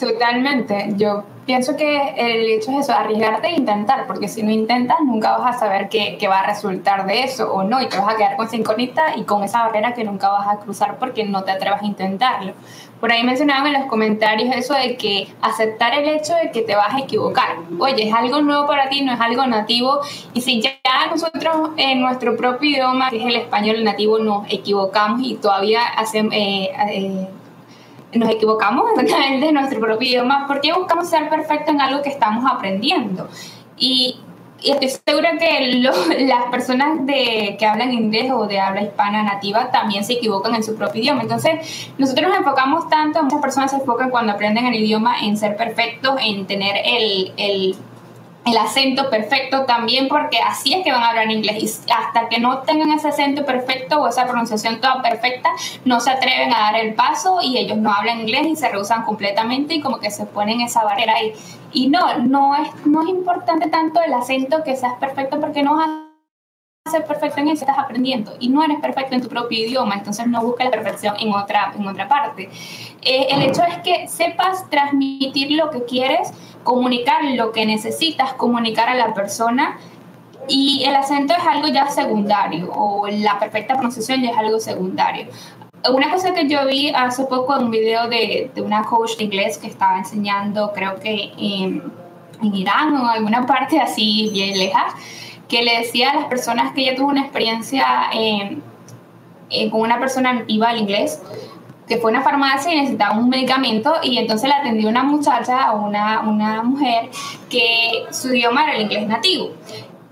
Totalmente. Yo pienso que el hecho es eso, arriesgarte e intentar, porque si no intentas nunca vas a saber qué, qué, va a resultar de eso o no, y te vas a quedar con esa incógnita y con esa barrera que nunca vas a cruzar porque no te atrevas a intentarlo. Por ahí mencionaban en los comentarios eso de que aceptar el hecho de que te vas a equivocar. Oye, es algo nuevo para ti, no es algo nativo. Y si ya nosotros en nuestro propio idioma, que es el español nativo, nos equivocamos y todavía hacemos... Eh, eh, nos equivocamos exactamente en nuestro propio idioma, ¿por qué buscamos ser perfectos en algo que estamos aprendiendo? Y estoy segura que las personas de, que hablan inglés o de habla hispana nativa también se equivocan en su propio idioma. Entonces, nosotros nos enfocamos tanto, muchas personas se enfocan cuando aprenden el idioma en ser perfectos, en tener el, el el acento perfecto también porque así es que van a hablar inglés. Y hasta que no tengan ese acento perfecto o esa pronunciación toda perfecta no se atreven a dar el paso y ellos no hablan inglés y se rehusan completamente y como que se ponen esa barrera ahí. Y no, no es, no es importante tanto el acento que seas perfecto porque no ser perfecto en eso, estás aprendiendo y no eres perfecto en tu propio idioma, entonces no busques la perfección en otra, en otra parte. Eh, el hecho es que sepas transmitir lo que quieres comunicar lo que necesitas comunicar a la persona y el acento es algo ya secundario o la perfecta pronunciación ya es algo secundario. Una cosa que yo vi hace poco en un video de, de una coach de inglés que estaba enseñando, creo que en, Irán o en alguna parte así bien lejos, que le decía a las personas que ella tuvo una experiencia con una persona nativa al inglés, que fue a una farmacia y necesitaba un medicamento y entonces le atendió una muchacha o una, una mujer que su idioma era el inglés nativo.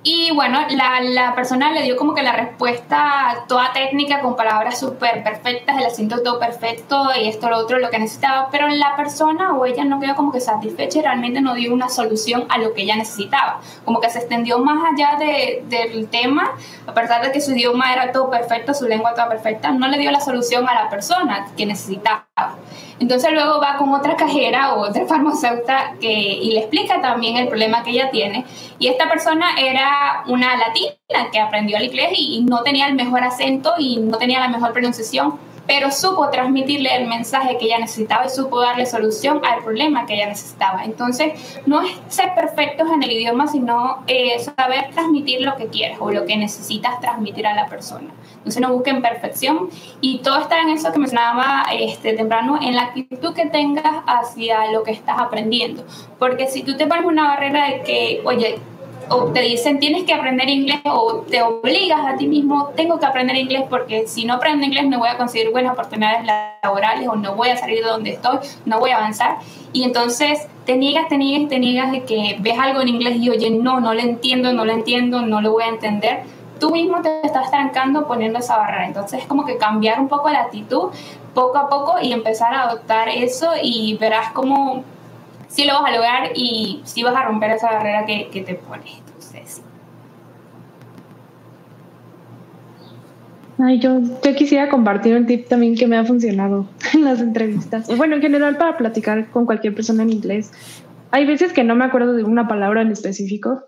Y bueno, la, la, persona le dio como que la respuesta toda técnica con palabras súper perfectas, el acento todo perfecto y esto, lo otro, lo que necesitaba, pero la persona o ella no quedó como que satisfecha y realmente no dio una solución a lo que ella necesitaba. Como que se extendió más allá de, del tema, a pesar de que su idioma era todo perfecto, su lengua toda perfecta, no le dio la solución a la persona que necesitaba. Entonces luego va con otra cajera o otra farmacéutica que, y le explica también el problema que ella tiene. Y esta persona era una latina que aprendió el inglés y no tenía el mejor acento y no tenía la mejor pronunciación, pero supo transmitirle el mensaje que ella necesitaba y supo darle solución al problema que ella necesitaba. Entonces, no es ser perfectos en el idioma, sino eh, saber transmitir lo que quieres o lo que necesitas transmitir a la persona. Entonces, no busquen perfección y todo está en eso que mencionaba este, temprano, en la actitud que tengas hacia lo que estás aprendiendo. Porque si tú te pones una barrera de que, oye, o te dicen tienes que aprender inglés o te obligas a ti mismo, tengo que aprender inglés porque si no aprendo inglés no voy a conseguir buenas oportunidades laborales o no voy a salir de donde estoy, no voy a avanzar. Y entonces te niegas, te niegas, te niegas de que ves algo en inglés y oye, no, no lo entiendo, no lo entiendo, no lo voy a entender. Tú mismo te estás trancando poniendo esa barrera. Entonces es como que cambiar un poco la actitud poco a poco y empezar a adoptar eso y verás cómo sí lo vas a lograr y sí vas a romper esa barrera que, que te pones. Entonces, Ay, yo, yo quisiera compartir un tip también que me ha funcionado en las entrevistas. Bueno, en general para platicar con cualquier persona en inglés. Hay veces que no me acuerdo de una palabra en específico,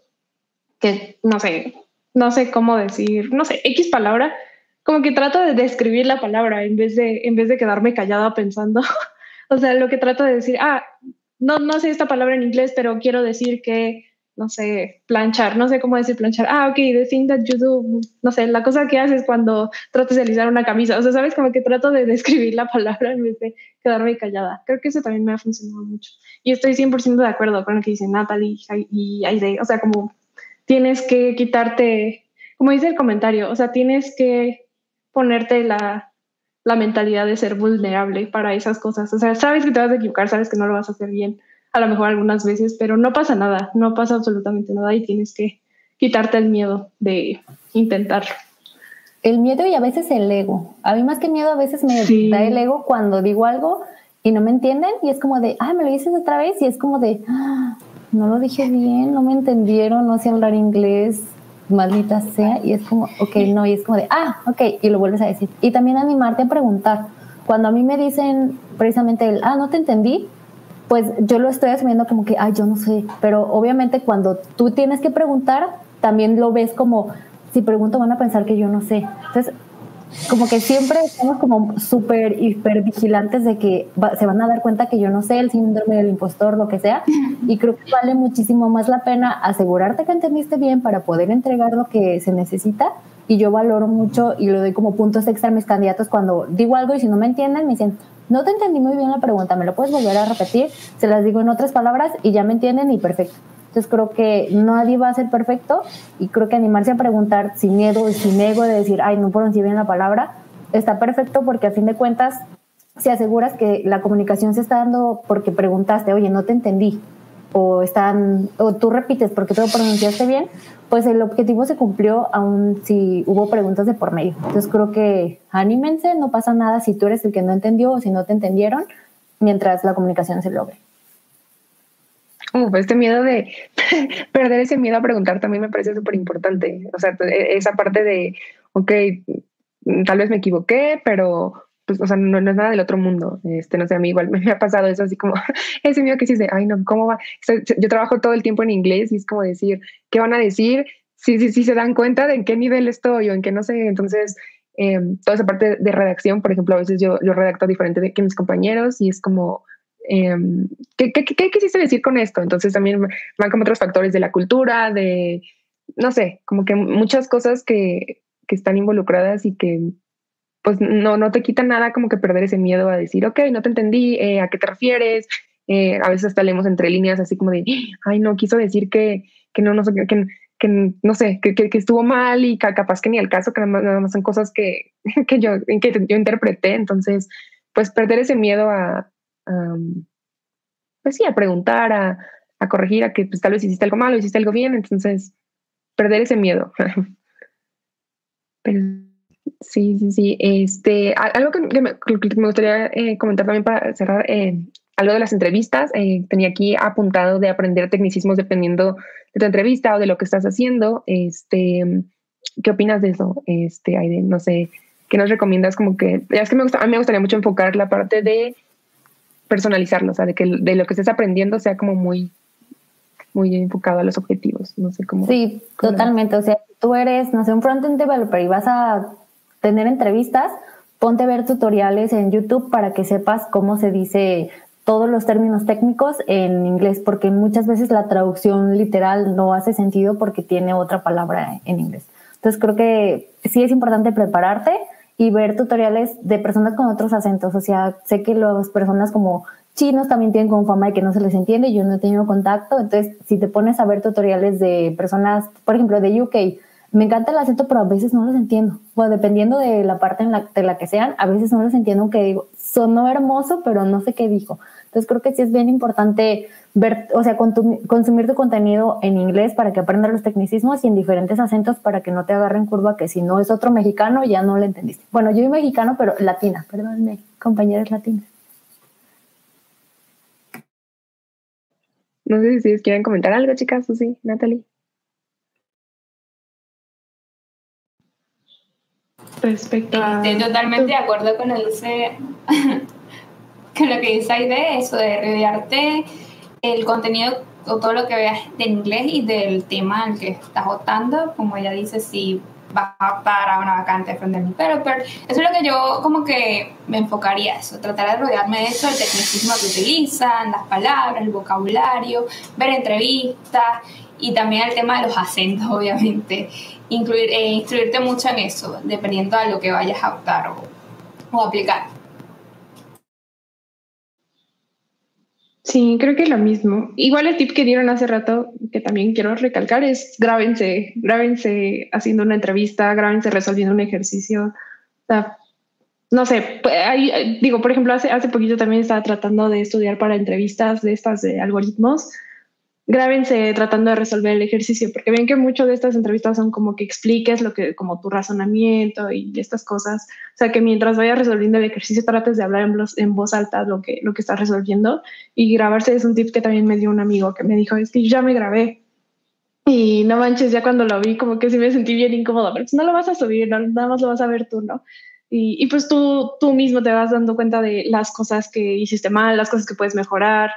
que no sé, no sé cómo decir, no sé, X palabra, como que trato de describir la palabra en vez de, en vez de quedarme callada pensando. o sea, lo que trato de decir, ah, no, no sé esta palabra en inglés, pero quiero decir que, no sé, planchar, no sé cómo decir planchar. Ah, ok, the thing that you do, no sé, la cosa que haces cuando tratas de alisar una camisa. O sea, sabes, como que trato de describir la palabra en vez de quedarme callada. Creo que eso también me ha funcionado mucho. Y estoy 100% de acuerdo con lo que dicen Natalie y Aide. O sea, como tienes que quitarte, como dice el comentario, o sea, tienes que ponerte la, la mentalidad de ser vulnerable para esas cosas. O sea, sabes que te vas a equivocar, sabes que no lo vas a hacer bien, a lo mejor algunas veces, pero no pasa nada, no pasa absolutamente nada y tienes que quitarte el miedo de intentarlo. El miedo y a veces el ego. A mí más que miedo a veces me da el ego cuando digo algo y no me entienden y es como de, ah, me lo dices otra vez y es como de, ah, no lo dije bien, no me entendieron, no sé hablar inglés, maldita sea, y es como, ok, no, y es como de, ah, ok, y lo vuelves a decir. Y también animarte a preguntar. Cuando a mí me dicen precisamente el, ah, no te entendí, pues yo lo estoy asumiendo como que, ah, yo no sé, pero obviamente cuando tú tienes que preguntar, también lo ves como, si pregunto van a pensar que yo no sé. Entonces, como que siempre estamos como súper hiper vigilantes de que se van a dar cuenta que yo no sé el síndrome del impostor, lo que sea, y creo que vale muchísimo más la pena asegurarte que entendiste bien para poder entregar lo que se necesita. Y yo valoro mucho y le doy como puntos extra a mis candidatos cuando digo algo y si no me entienden, me dicen, no te entendí muy bien la pregunta, ¿me lo puedes volver a repetir? Se las digo en otras palabras y ya me entienden y perfecto. Entonces creo que nadie va a ser perfecto y creo que animarse a preguntar sin miedo y sin ego de decir, ay, no pronuncié bien la palabra, está perfecto porque a fin de cuentas, si aseguras que la comunicación se está dando porque preguntaste, oye, no te entendí, o están o tú repites porque tú lo pronunciaste bien, pues el objetivo se cumplió aun si hubo preguntas de por medio. Entonces creo que anímense, no pasa nada si tú eres el que no entendió o si no te entendieron, mientras la comunicación se logre. Uf, este miedo de perder ese miedo a preguntar también me parece súper importante. O sea, e, esa parte de, ok, tal vez me equivoqué, pero pues, o sea, no, es nada del otro mundo. Este, no sé, a mí igual me, ha pasado eso así como ese miedo que dices de, ay, no, ¿cómo va? Yo trabajo todo el tiempo en inglés y es como decir, ¿qué van a decir? Si, sí sí se dan cuenta de en qué nivel estoy o en qué no sé. Entonces, em, toda esa parte de redacción, por ejemplo, a veces yo, yo redacto diferente que mis compañeros y es como, Em, ¿qué, qué, qué, quisiste decir con esto? Entonces también van como otros factores de la cultura, de, no sé, como que muchas cosas que, que están involucradas y que pues no, no te quitan nada como que perder ese miedo a decir, ok, no te entendí, eh, ¿a qué te refieres? Eh, a veces hasta leemos entre líneas así como de, ay, no, quiso decir que, que no, no sé, que, que no sé, que, que, estuvo mal y capaz que ni al caso, que nada más, son cosas que, que, yo, que yo interpreté. Entonces, pues perder ese miedo a, pues sí, a preguntar, a, corregir, a que pues, tal vez hiciste algo malo, hiciste algo bien, entonces perder ese miedo. Pero sí, sí, sí. Este, algo que, me, gustaría eh, comentar también para cerrar, eh, algo de las entrevistas, eh, tenía aquí apuntado de aprender tecnicismos dependiendo de tu entrevista o de lo que estás haciendo. Este, ¿Qué opinas de eso? Este, Aide, no sé, ¿qué nos recomiendas? Como que, es que me a mí me gustaría mucho enfocar la parte de personalizarlo, o sea, de que de lo que estés aprendiendo sea como muy, muy enfocado a los objetivos, no sé cómo. Sí, totalmente, o sea, tú eres, no sé, un front-end developer y vas a tener entrevistas, ponte a ver tutoriales en YouTube para que sepas cómo se dice todos los términos técnicos en inglés, porque muchas veces la traducción literal no hace sentido porque tiene otra palabra en inglés. Entonces creo que sí es importante prepararte, y ver tutoriales de personas con otros acentos. O sea, sé que las personas como chinos también tienen como fama de que no se les entiende, yo no he tenido contacto, entonces si te pones a ver tutoriales de personas, por ejemplo, de UK, me encanta el acento, pero a veces no los entiendo. O dependiendo de la parte en la, de la que sean, a veces no los entiendo, aunque digo, sonó hermoso, pero no sé qué dijo. Entonces creo que sí es bien importante ver, o sea, consumir tu contenido en inglés para que aprendas los tecnicismos y en diferentes acentos para que no te agarren curva que si no es otro mexicano ya no lo entendiste. Bueno, yo soy mexicano, pero latina, perdónenme, compañeras latinas. No sé si quieren comentar algo, chicas, o sí, Natalie. Respecto a... Estoy totalmente de acuerdo con lo que dice, con lo que dice Aide, eso de rodearte el contenido o todo lo que veas de inglés y del tema al que estás votando, como ella dice, si vas a para una vacante frente developer. Eso es lo que yo como que me enfocaría eso, tratar de rodearme de eso, el tecnicismo que utilizan, las palabras, el vocabulario, ver entrevistas y también el tema de los acentos, obviamente. Incluir, eh, instruirte mucho en eso, dependiendo de lo que vayas a optar o, o aplicar. Sí, creo que lo mismo. Igual el tip que dieron hace rato, que también quiero recalcar, es grábense, grábense haciendo una entrevista, grábense resolviendo un ejercicio. No sé, pues, digo, por ejemplo, hace, hace poquito también estaba tratando de estudiar para entrevistas de estas de algoritmos grábense tratando de resolver el ejercicio, porque ven que muchas de estas entrevistas son como que expliques lo que, como tu razonamiento y estas cosas. O sea, que mientras vayas resolviendo el ejercicio, trates de hablar en voz, en voz alta lo que, lo que estás resolviendo. Y grabarse es un tip que también me dio un amigo que me dijo, es que ya me grabé. Y no manches, ya cuando lo vi, como que sí me sentí bien incómoda, pero pues no lo vas a subir, nada más lo vas a ver tú, ¿no? Y, y pues tú, tú mismo te vas dando cuenta de las cosas que hiciste mal, las cosas que puedes mejorar,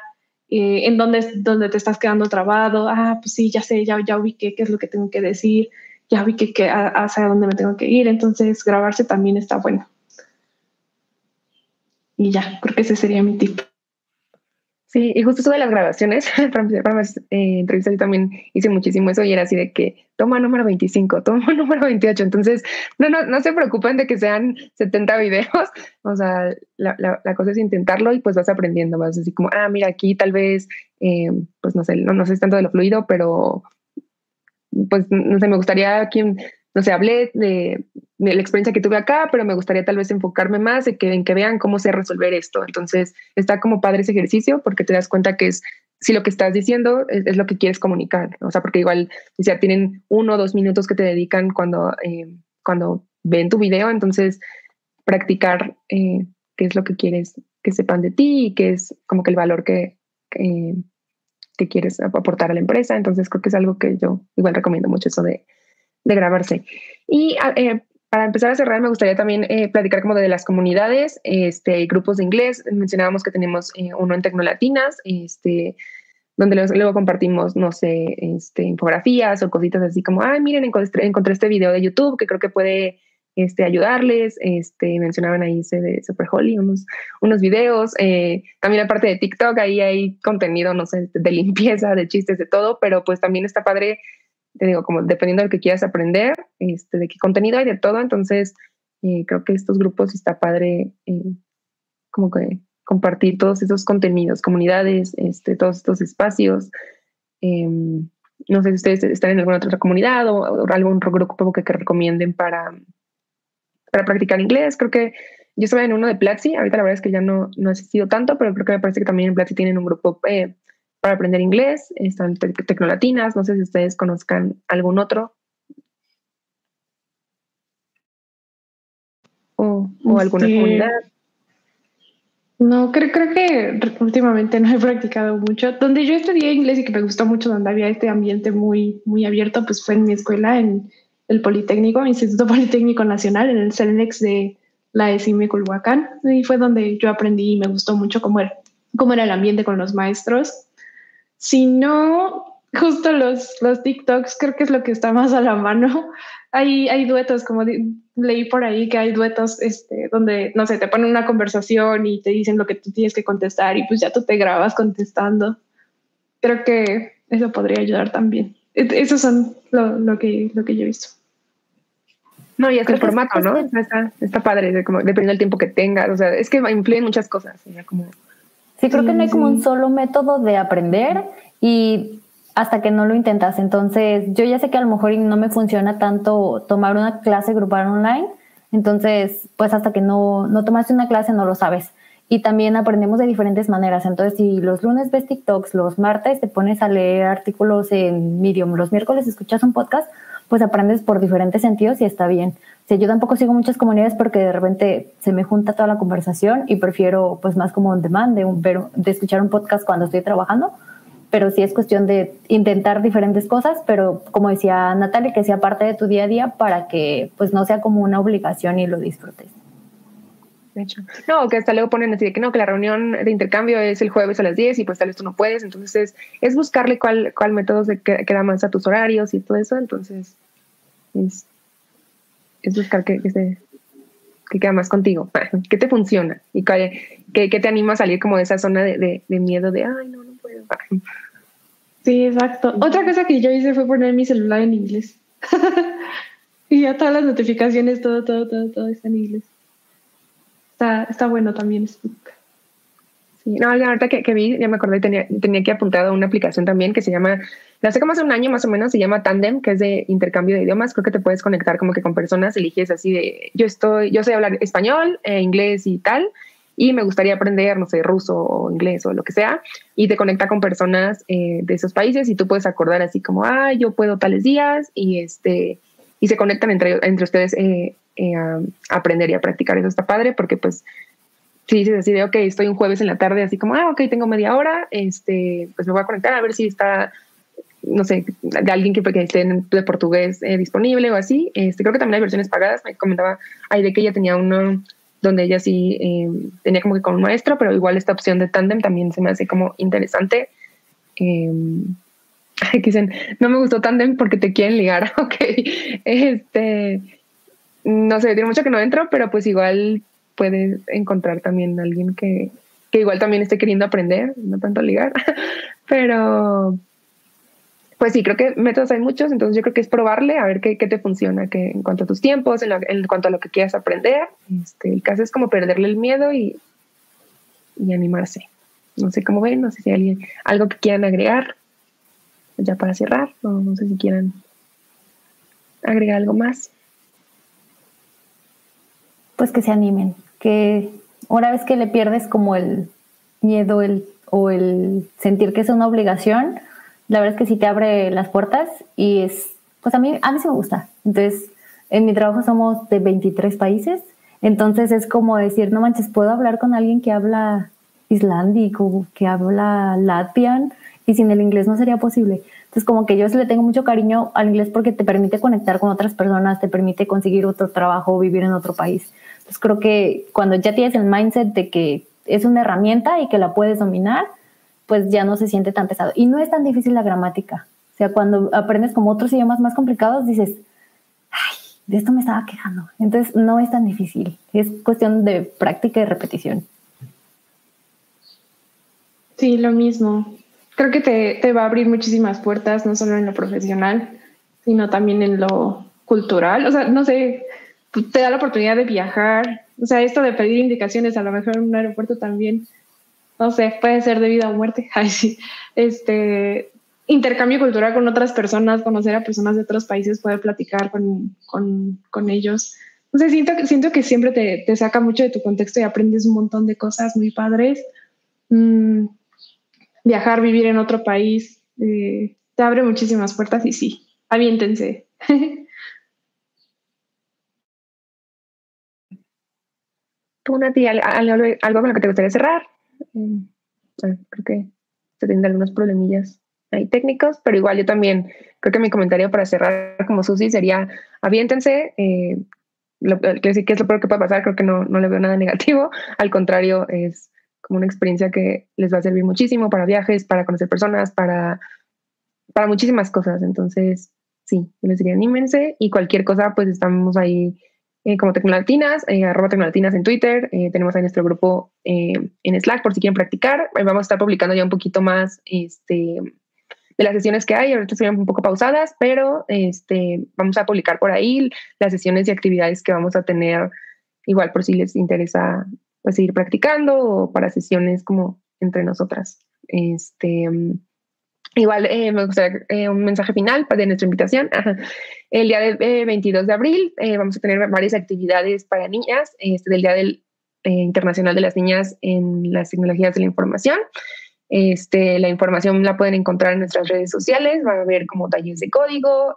eh, en dónde, dónde te estás quedando trabado, ah, pues sí, ya sé, ya, ya ubiqué qué es lo que tengo que decir, ya vi que, hacia dónde me tengo que ir, entonces grabarse también está bueno. Y ya, creo que ese sería mi tip. Sí, y justo eso de las grabaciones, para, mis eh, entrevistas yo también hice muchísimo eso y era así de que toma número 25, toma número 28. Entonces, no, no, no se preocupen de que sean 70 videos. O sea, la, la, cosa es intentarlo y pues vas aprendiendo. Vas así como, ah, mira, aquí tal vez, eh, pues no sé, no, no sé tanto de lo fluido, pero pues no sé, me gustaría quien no sé, hablé de, la experiencia que tuve acá, pero me gustaría tal vez enfocarme más en que, en que vean cómo sé resolver esto. Entonces, está como padre ese ejercicio porque te das cuenta que es si lo que estás diciendo es, lo que quieres comunicar. O sea, porque igual, o sea, tienen uno o dos minutos que te dedican cuando, eh, cuando ven tu video, entonces practicar eh, qué es lo que quieres que sepan de ti y qué es como que el valor que, que, que quieres aportar a la empresa. Entonces, creo que es algo que yo igual recomiendo mucho eso de de grabarse. Y ah, eh, para empezar a cerrar, me gustaría también eh, platicar como de las comunidades, este, grupos de inglés. Mencionábamos que tenemos eh, uno en Tecnolatinas, este, donde luego, compartimos, no sé, este, infografías o cositas así como, ay, miren, encontré, encontré este video de YouTube que creo que puede este, ayudarles. Este, mencionaban ahí ese de Super Holly, unos, unos videos. también aparte de TikTok, ahí hay contenido, no sé, de limpieza, de chistes, de todo, pero pues también está padre te digo, como dependiendo de lo que quieras aprender, este, de qué contenido hay, de todo. Entonces, eh, creo que estos grupos está padre eh, como que compartir todos esos contenidos, comunidades, este, todos estos espacios. Em, no sé si ustedes están en alguna otra comunidad o, algún grupo que, que, recomienden para, para practicar inglés. Creo que yo estaba en uno de Platzi, ahorita la verdad es que ya no, no he asistido tanto, pero creo que me parece que también en Platzi tienen un grupo eh, para aprender inglés, están Tecnolatinas, no sé si ustedes conozcan algún otro. O, alguna comunidad. No, creo, creo que últimamente no he practicado mucho. Donde yo estudié inglés y que me gustó mucho, donde había este ambiente muy, muy abierto, pues fue en mi escuela, en el Politécnico, Instituto Politécnico Nacional, en el CELNEX de la ESIME Culhuacán. Y fue donde yo aprendí y me gustó mucho cómo era, cómo era el ambiente con los maestros. Si no, justo los, los TikToks creo que es lo que está más a la mano. Hay, hay duetos, como leí por ahí que hay duetos este, donde, no sé, te ponen una conversación y te dicen lo que tú tienes que contestar y pues ya tú te grabas contestando. Creo que eso podría ayudar también. Eso son lo, lo, que, lo que yo he visto. No, y hasta el formato, ¿no? Está, está padre, como, dependiendo del tiempo que tengas. O sea, es que influyen muchas cosas. como Sí, creo que no hay como un solo método de aprender y hasta que no lo intentas. Entonces, yo ya sé que a lo mejor no me funciona tanto tomar una clase grupal online. Entonces, pues hasta que no, no tomaste una clase no lo sabes. Y también aprendemos de diferentes maneras. Entonces, si los lunes ves TikToks, los martes te pones a leer artículos en Medium, los miércoles escuchas un podcast, pues aprendes por diferentes sentidos y está bien. O sea, yo tampoco sigo muchas comunidades porque de repente se me junta toda la conversación y prefiero pues más como on demand de, un, de escuchar un podcast cuando estoy trabajando, pero sí es cuestión de intentar diferentes cosas, pero como decía Natalia, que sea parte de tu día a día para que pues no sea como una obligación y lo disfrutes. De hecho. No, que hasta luego ponen así de que no, que la reunión de intercambio es el jueves a las 10 y pues tal vez tú no puedes. Entonces es, buscarle cuál, cuál método se queda más a tus horarios y todo eso. Entonces es, es buscar que, que, se, que más contigo, que te funciona y que, te anima a salir como de esa zona de, de, miedo de, ay, no, no puedo. Sí, exacto. Otra cosa que yo hice fue poner mi celular en inglés. y ya todas las notificaciones, todo, todo, todo, todo está en inglés. Está, está bueno también. No, ahorita que, que, vi, ya me acordé, tenía, tenía que apuntar a una aplicación también que se llama, la sé como hace un año más o menos, se llama Tandem, que es de intercambio de idiomas. Creo que te puedes conectar como que con personas, eliges así de, yo estoy, yo sé hablar español, eh, inglés y tal, y me gustaría aprender, no sé, ruso o inglés o lo que sea, y te conecta con personas eh, de esos países y tú puedes acordar así como, ah, yo puedo tales días y este, y se conectan entre, entre ustedes eh, a aprender y a practicar. Eso está padre porque pues si se decide, ok, estoy un jueves en la tarde, así como, ah, ok, tengo media hora, este, pues me voy a conectar a ver si está, no sé, de alguien que, esté en, de portugués eh, disponible o así. Este, creo que también hay versiones pagadas. Me comentaba de que ella tenía uno donde ella sí eh, tenía como que con un maestro, pero igual esta opción de tandem también se me hace como interesante. Eh, dicen, no me gustó tandem porque te quieren ligar, ok. Este, no sé, tiene mucho que no entro, pero pues igual puedes encontrar también alguien que, que igual también esté queriendo aprender, no tanto ligar, pero pues sí, creo que métodos hay muchos, entonces yo creo que es probarle a ver qué, qué te funciona, que en cuanto a tus tiempos, en, en, cuanto a lo que quieras aprender, este, el caso es como perderle el miedo y, y animarse. No sé cómo ven, no sé si hay alguien, algo que quieran agregar, ya para cerrar, o no sé si quieran agregar algo más. Pues que se animen, que una vez que le pierdes como el miedo el, o el sentir que es una obligación, la verdad es que sí te abre las puertas y es, pues a mí, a mí sí me gusta. Entonces, en mi trabajo somos de 23 países, entonces es como decir, no manches, puedo hablar con alguien que habla islandico, que habla latvian, y sin el inglés no sería posible. Entonces, como que yo le tengo mucho cariño al inglés porque te permite conectar con otras personas, te permite conseguir otro trabajo, vivir en otro país. Entonces creo que cuando ya tienes el mindset de que es una herramienta y que la puedes dominar, pues ya no se siente tan pesado. Y no es tan difícil la gramática. O sea, cuando aprendes como otros idiomas más complicados, dices, ay, de esto me estaba quejando. Entonces no es tan difícil. Es cuestión de práctica y repetición. Sí, lo mismo. Creo que te, te va a abrir muchísimas puertas, no solo en lo profesional, sino también en lo cultural. O sea, no sé, te da la oportunidad de viajar. O sea, esto de pedir indicaciones a lo mejor en un aeropuerto también, no sé, puede ser de vida o muerte. Ay, sí. Este, intercambio cultural con otras personas, conocer a personas de otros países, poder platicar con, con, con ellos. O sea, siento, siento que siempre te, te, saca mucho de tu contexto y aprendes un montón de cosas muy padres. Mm, viajar, vivir en otro país, eh, te abre muchísimas puertas y sí, aviéntense. ¿Tú, Nati, algo, con lo que te gustaría cerrar? Mm, creo que se tienen algunos problemillas técnicos, pero igual yo también creo que mi comentario para cerrar como Susi sería aviéntense, eh, lo, que es lo peor que puede pasar, creo que no, no le veo nada negativo, al contrario, es una experiencia que les va a servir muchísimo para viajes, para conocer personas, para, para muchísimas cosas, entonces sí, les diría anímense y cualquier cosa pues estamos ahí eh, como Tecnolatinas, eh, arroba Tecnolatinas en Twitter. Eh, tenemos ahí nuestro grupo en Slack por si quieren practicar. vamos a estar publicando ya un poquito más este, de las sesiones que hay. Ahorita están un poco pausadas, pero este, vamos a publicar por ahí las sesiones y actividades que vamos a tener, igual por si les interesa pues, seguir practicando o para sesiones como entre nosotras. Este, igual eh, me gustaría eh, un mensaje final de nuestra invitación. El día del 22 de abril vamos a tener varias actividades para niñas, este, del Día del, Internacional de las Niñas en las Tecnologías de la Información. Este, la información la pueden encontrar en nuestras redes sociales, va a haber como talleres de código,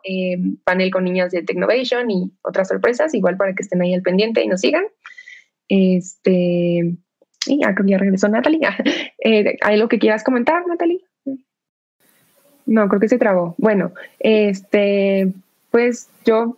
panel con niñas de Technovation y otras sorpresas, igual para que estén ahí al pendiente y nos sigan. Este, y ya que regresó Natalie. Eh, ¿Hay algo que quieras comentar, Natalie? No, creo que se trabó. Bueno, este, pues yo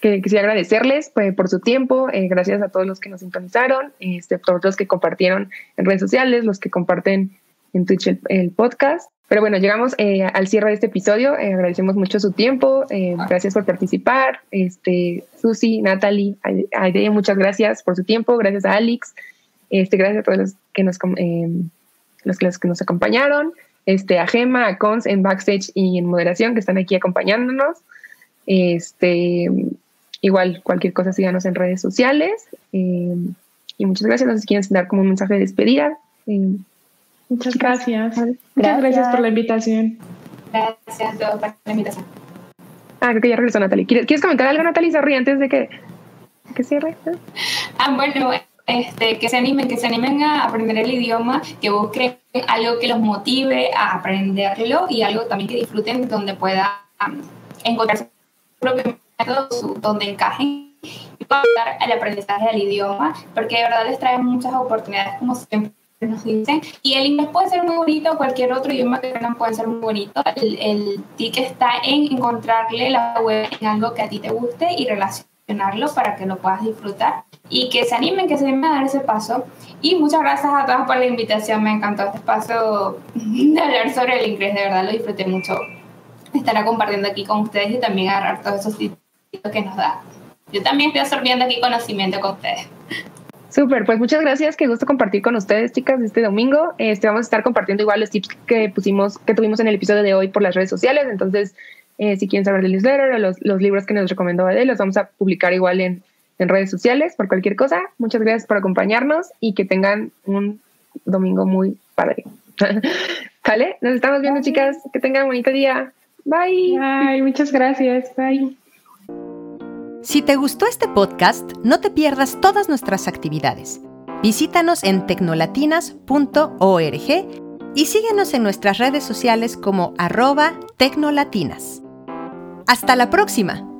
quisiera agradecerles pues, por su tiempo, eh, gracias a todos los que nos sintonizaron, este, todos los que compartieron en redes sociales, los que comparten en Twitch el, podcast. Pero bueno, llegamos eh, al cierre de este episodio. agradecemos mucho su tiempo. gracias por participar. Este, Susi, Natalie, Aide, muchas gracias por su tiempo. Gracias a Alex. Este, gracias a todos los que nos, eh, los, que nos acompañaron, este, a Gema, a Cons en backstage y en moderación que están aquí acompañándonos. Este, igual, cualquier cosa, síganos en redes sociales. Eh, y muchas gracias. No sé si quieren dar como un mensaje de despedida. Muchas gracias. Muchas gracias por la invitación. Gracias a todos por la invitación. Ah, creo que ya regresó Natalie. ¿Quieres, comentar algo, Natalie Sorri, antes de que, que cierre? Ah, bueno, este, que se animen, que se animen a aprender el idioma, que busquen algo que los motive a aprenderlo y algo también que disfruten donde puedan encontrar su propio método, donde encajen y puedan dar el aprendizaje del idioma, porque de verdad les trae muchas oportunidades, como siempre nos dicen. Y el inglés puede ser muy bonito, cualquier otro idioma que tengan puede ser muy bonito. El, el tic está en encontrarle la web en algo que a ti te guste y relacionarlo para que lo puedas disfrutar y que se animen, que se animen a dar ese paso. Y muchas gracias a todas por la invitación, me encantó este espacio de hablar sobre el inglés, de verdad lo disfruté mucho estará compartiendo aquí con ustedes y también agarrar todos esos tips que nos da. Yo también estoy absorbiendo aquí conocimiento con ustedes. Súper, pues muchas gracias, qué gusto compartir con ustedes, chicas, este domingo. Este, vamos a estar compartiendo igual los tips que pusimos, que tuvimos en el episodio de hoy por las redes sociales. Entonces, eh, si quieren saber del newsletter o los, los libros que nos recomendó Adele, los vamos a publicar igual en, en redes sociales por cualquier cosa. Muchas gracias por acompañarnos y que tengan un domingo muy padre. ¿Vale? Nos estamos viendo, chicas. Que tengan un bonito día. Bye. Bye. Muchas gracias. Bye. Si te gustó este podcast, no te pierdas todas nuestras actividades. Visítanos en tecnolatinas.org y síguenos en nuestras redes sociales como arroba tecnolatinas. Hasta la próxima.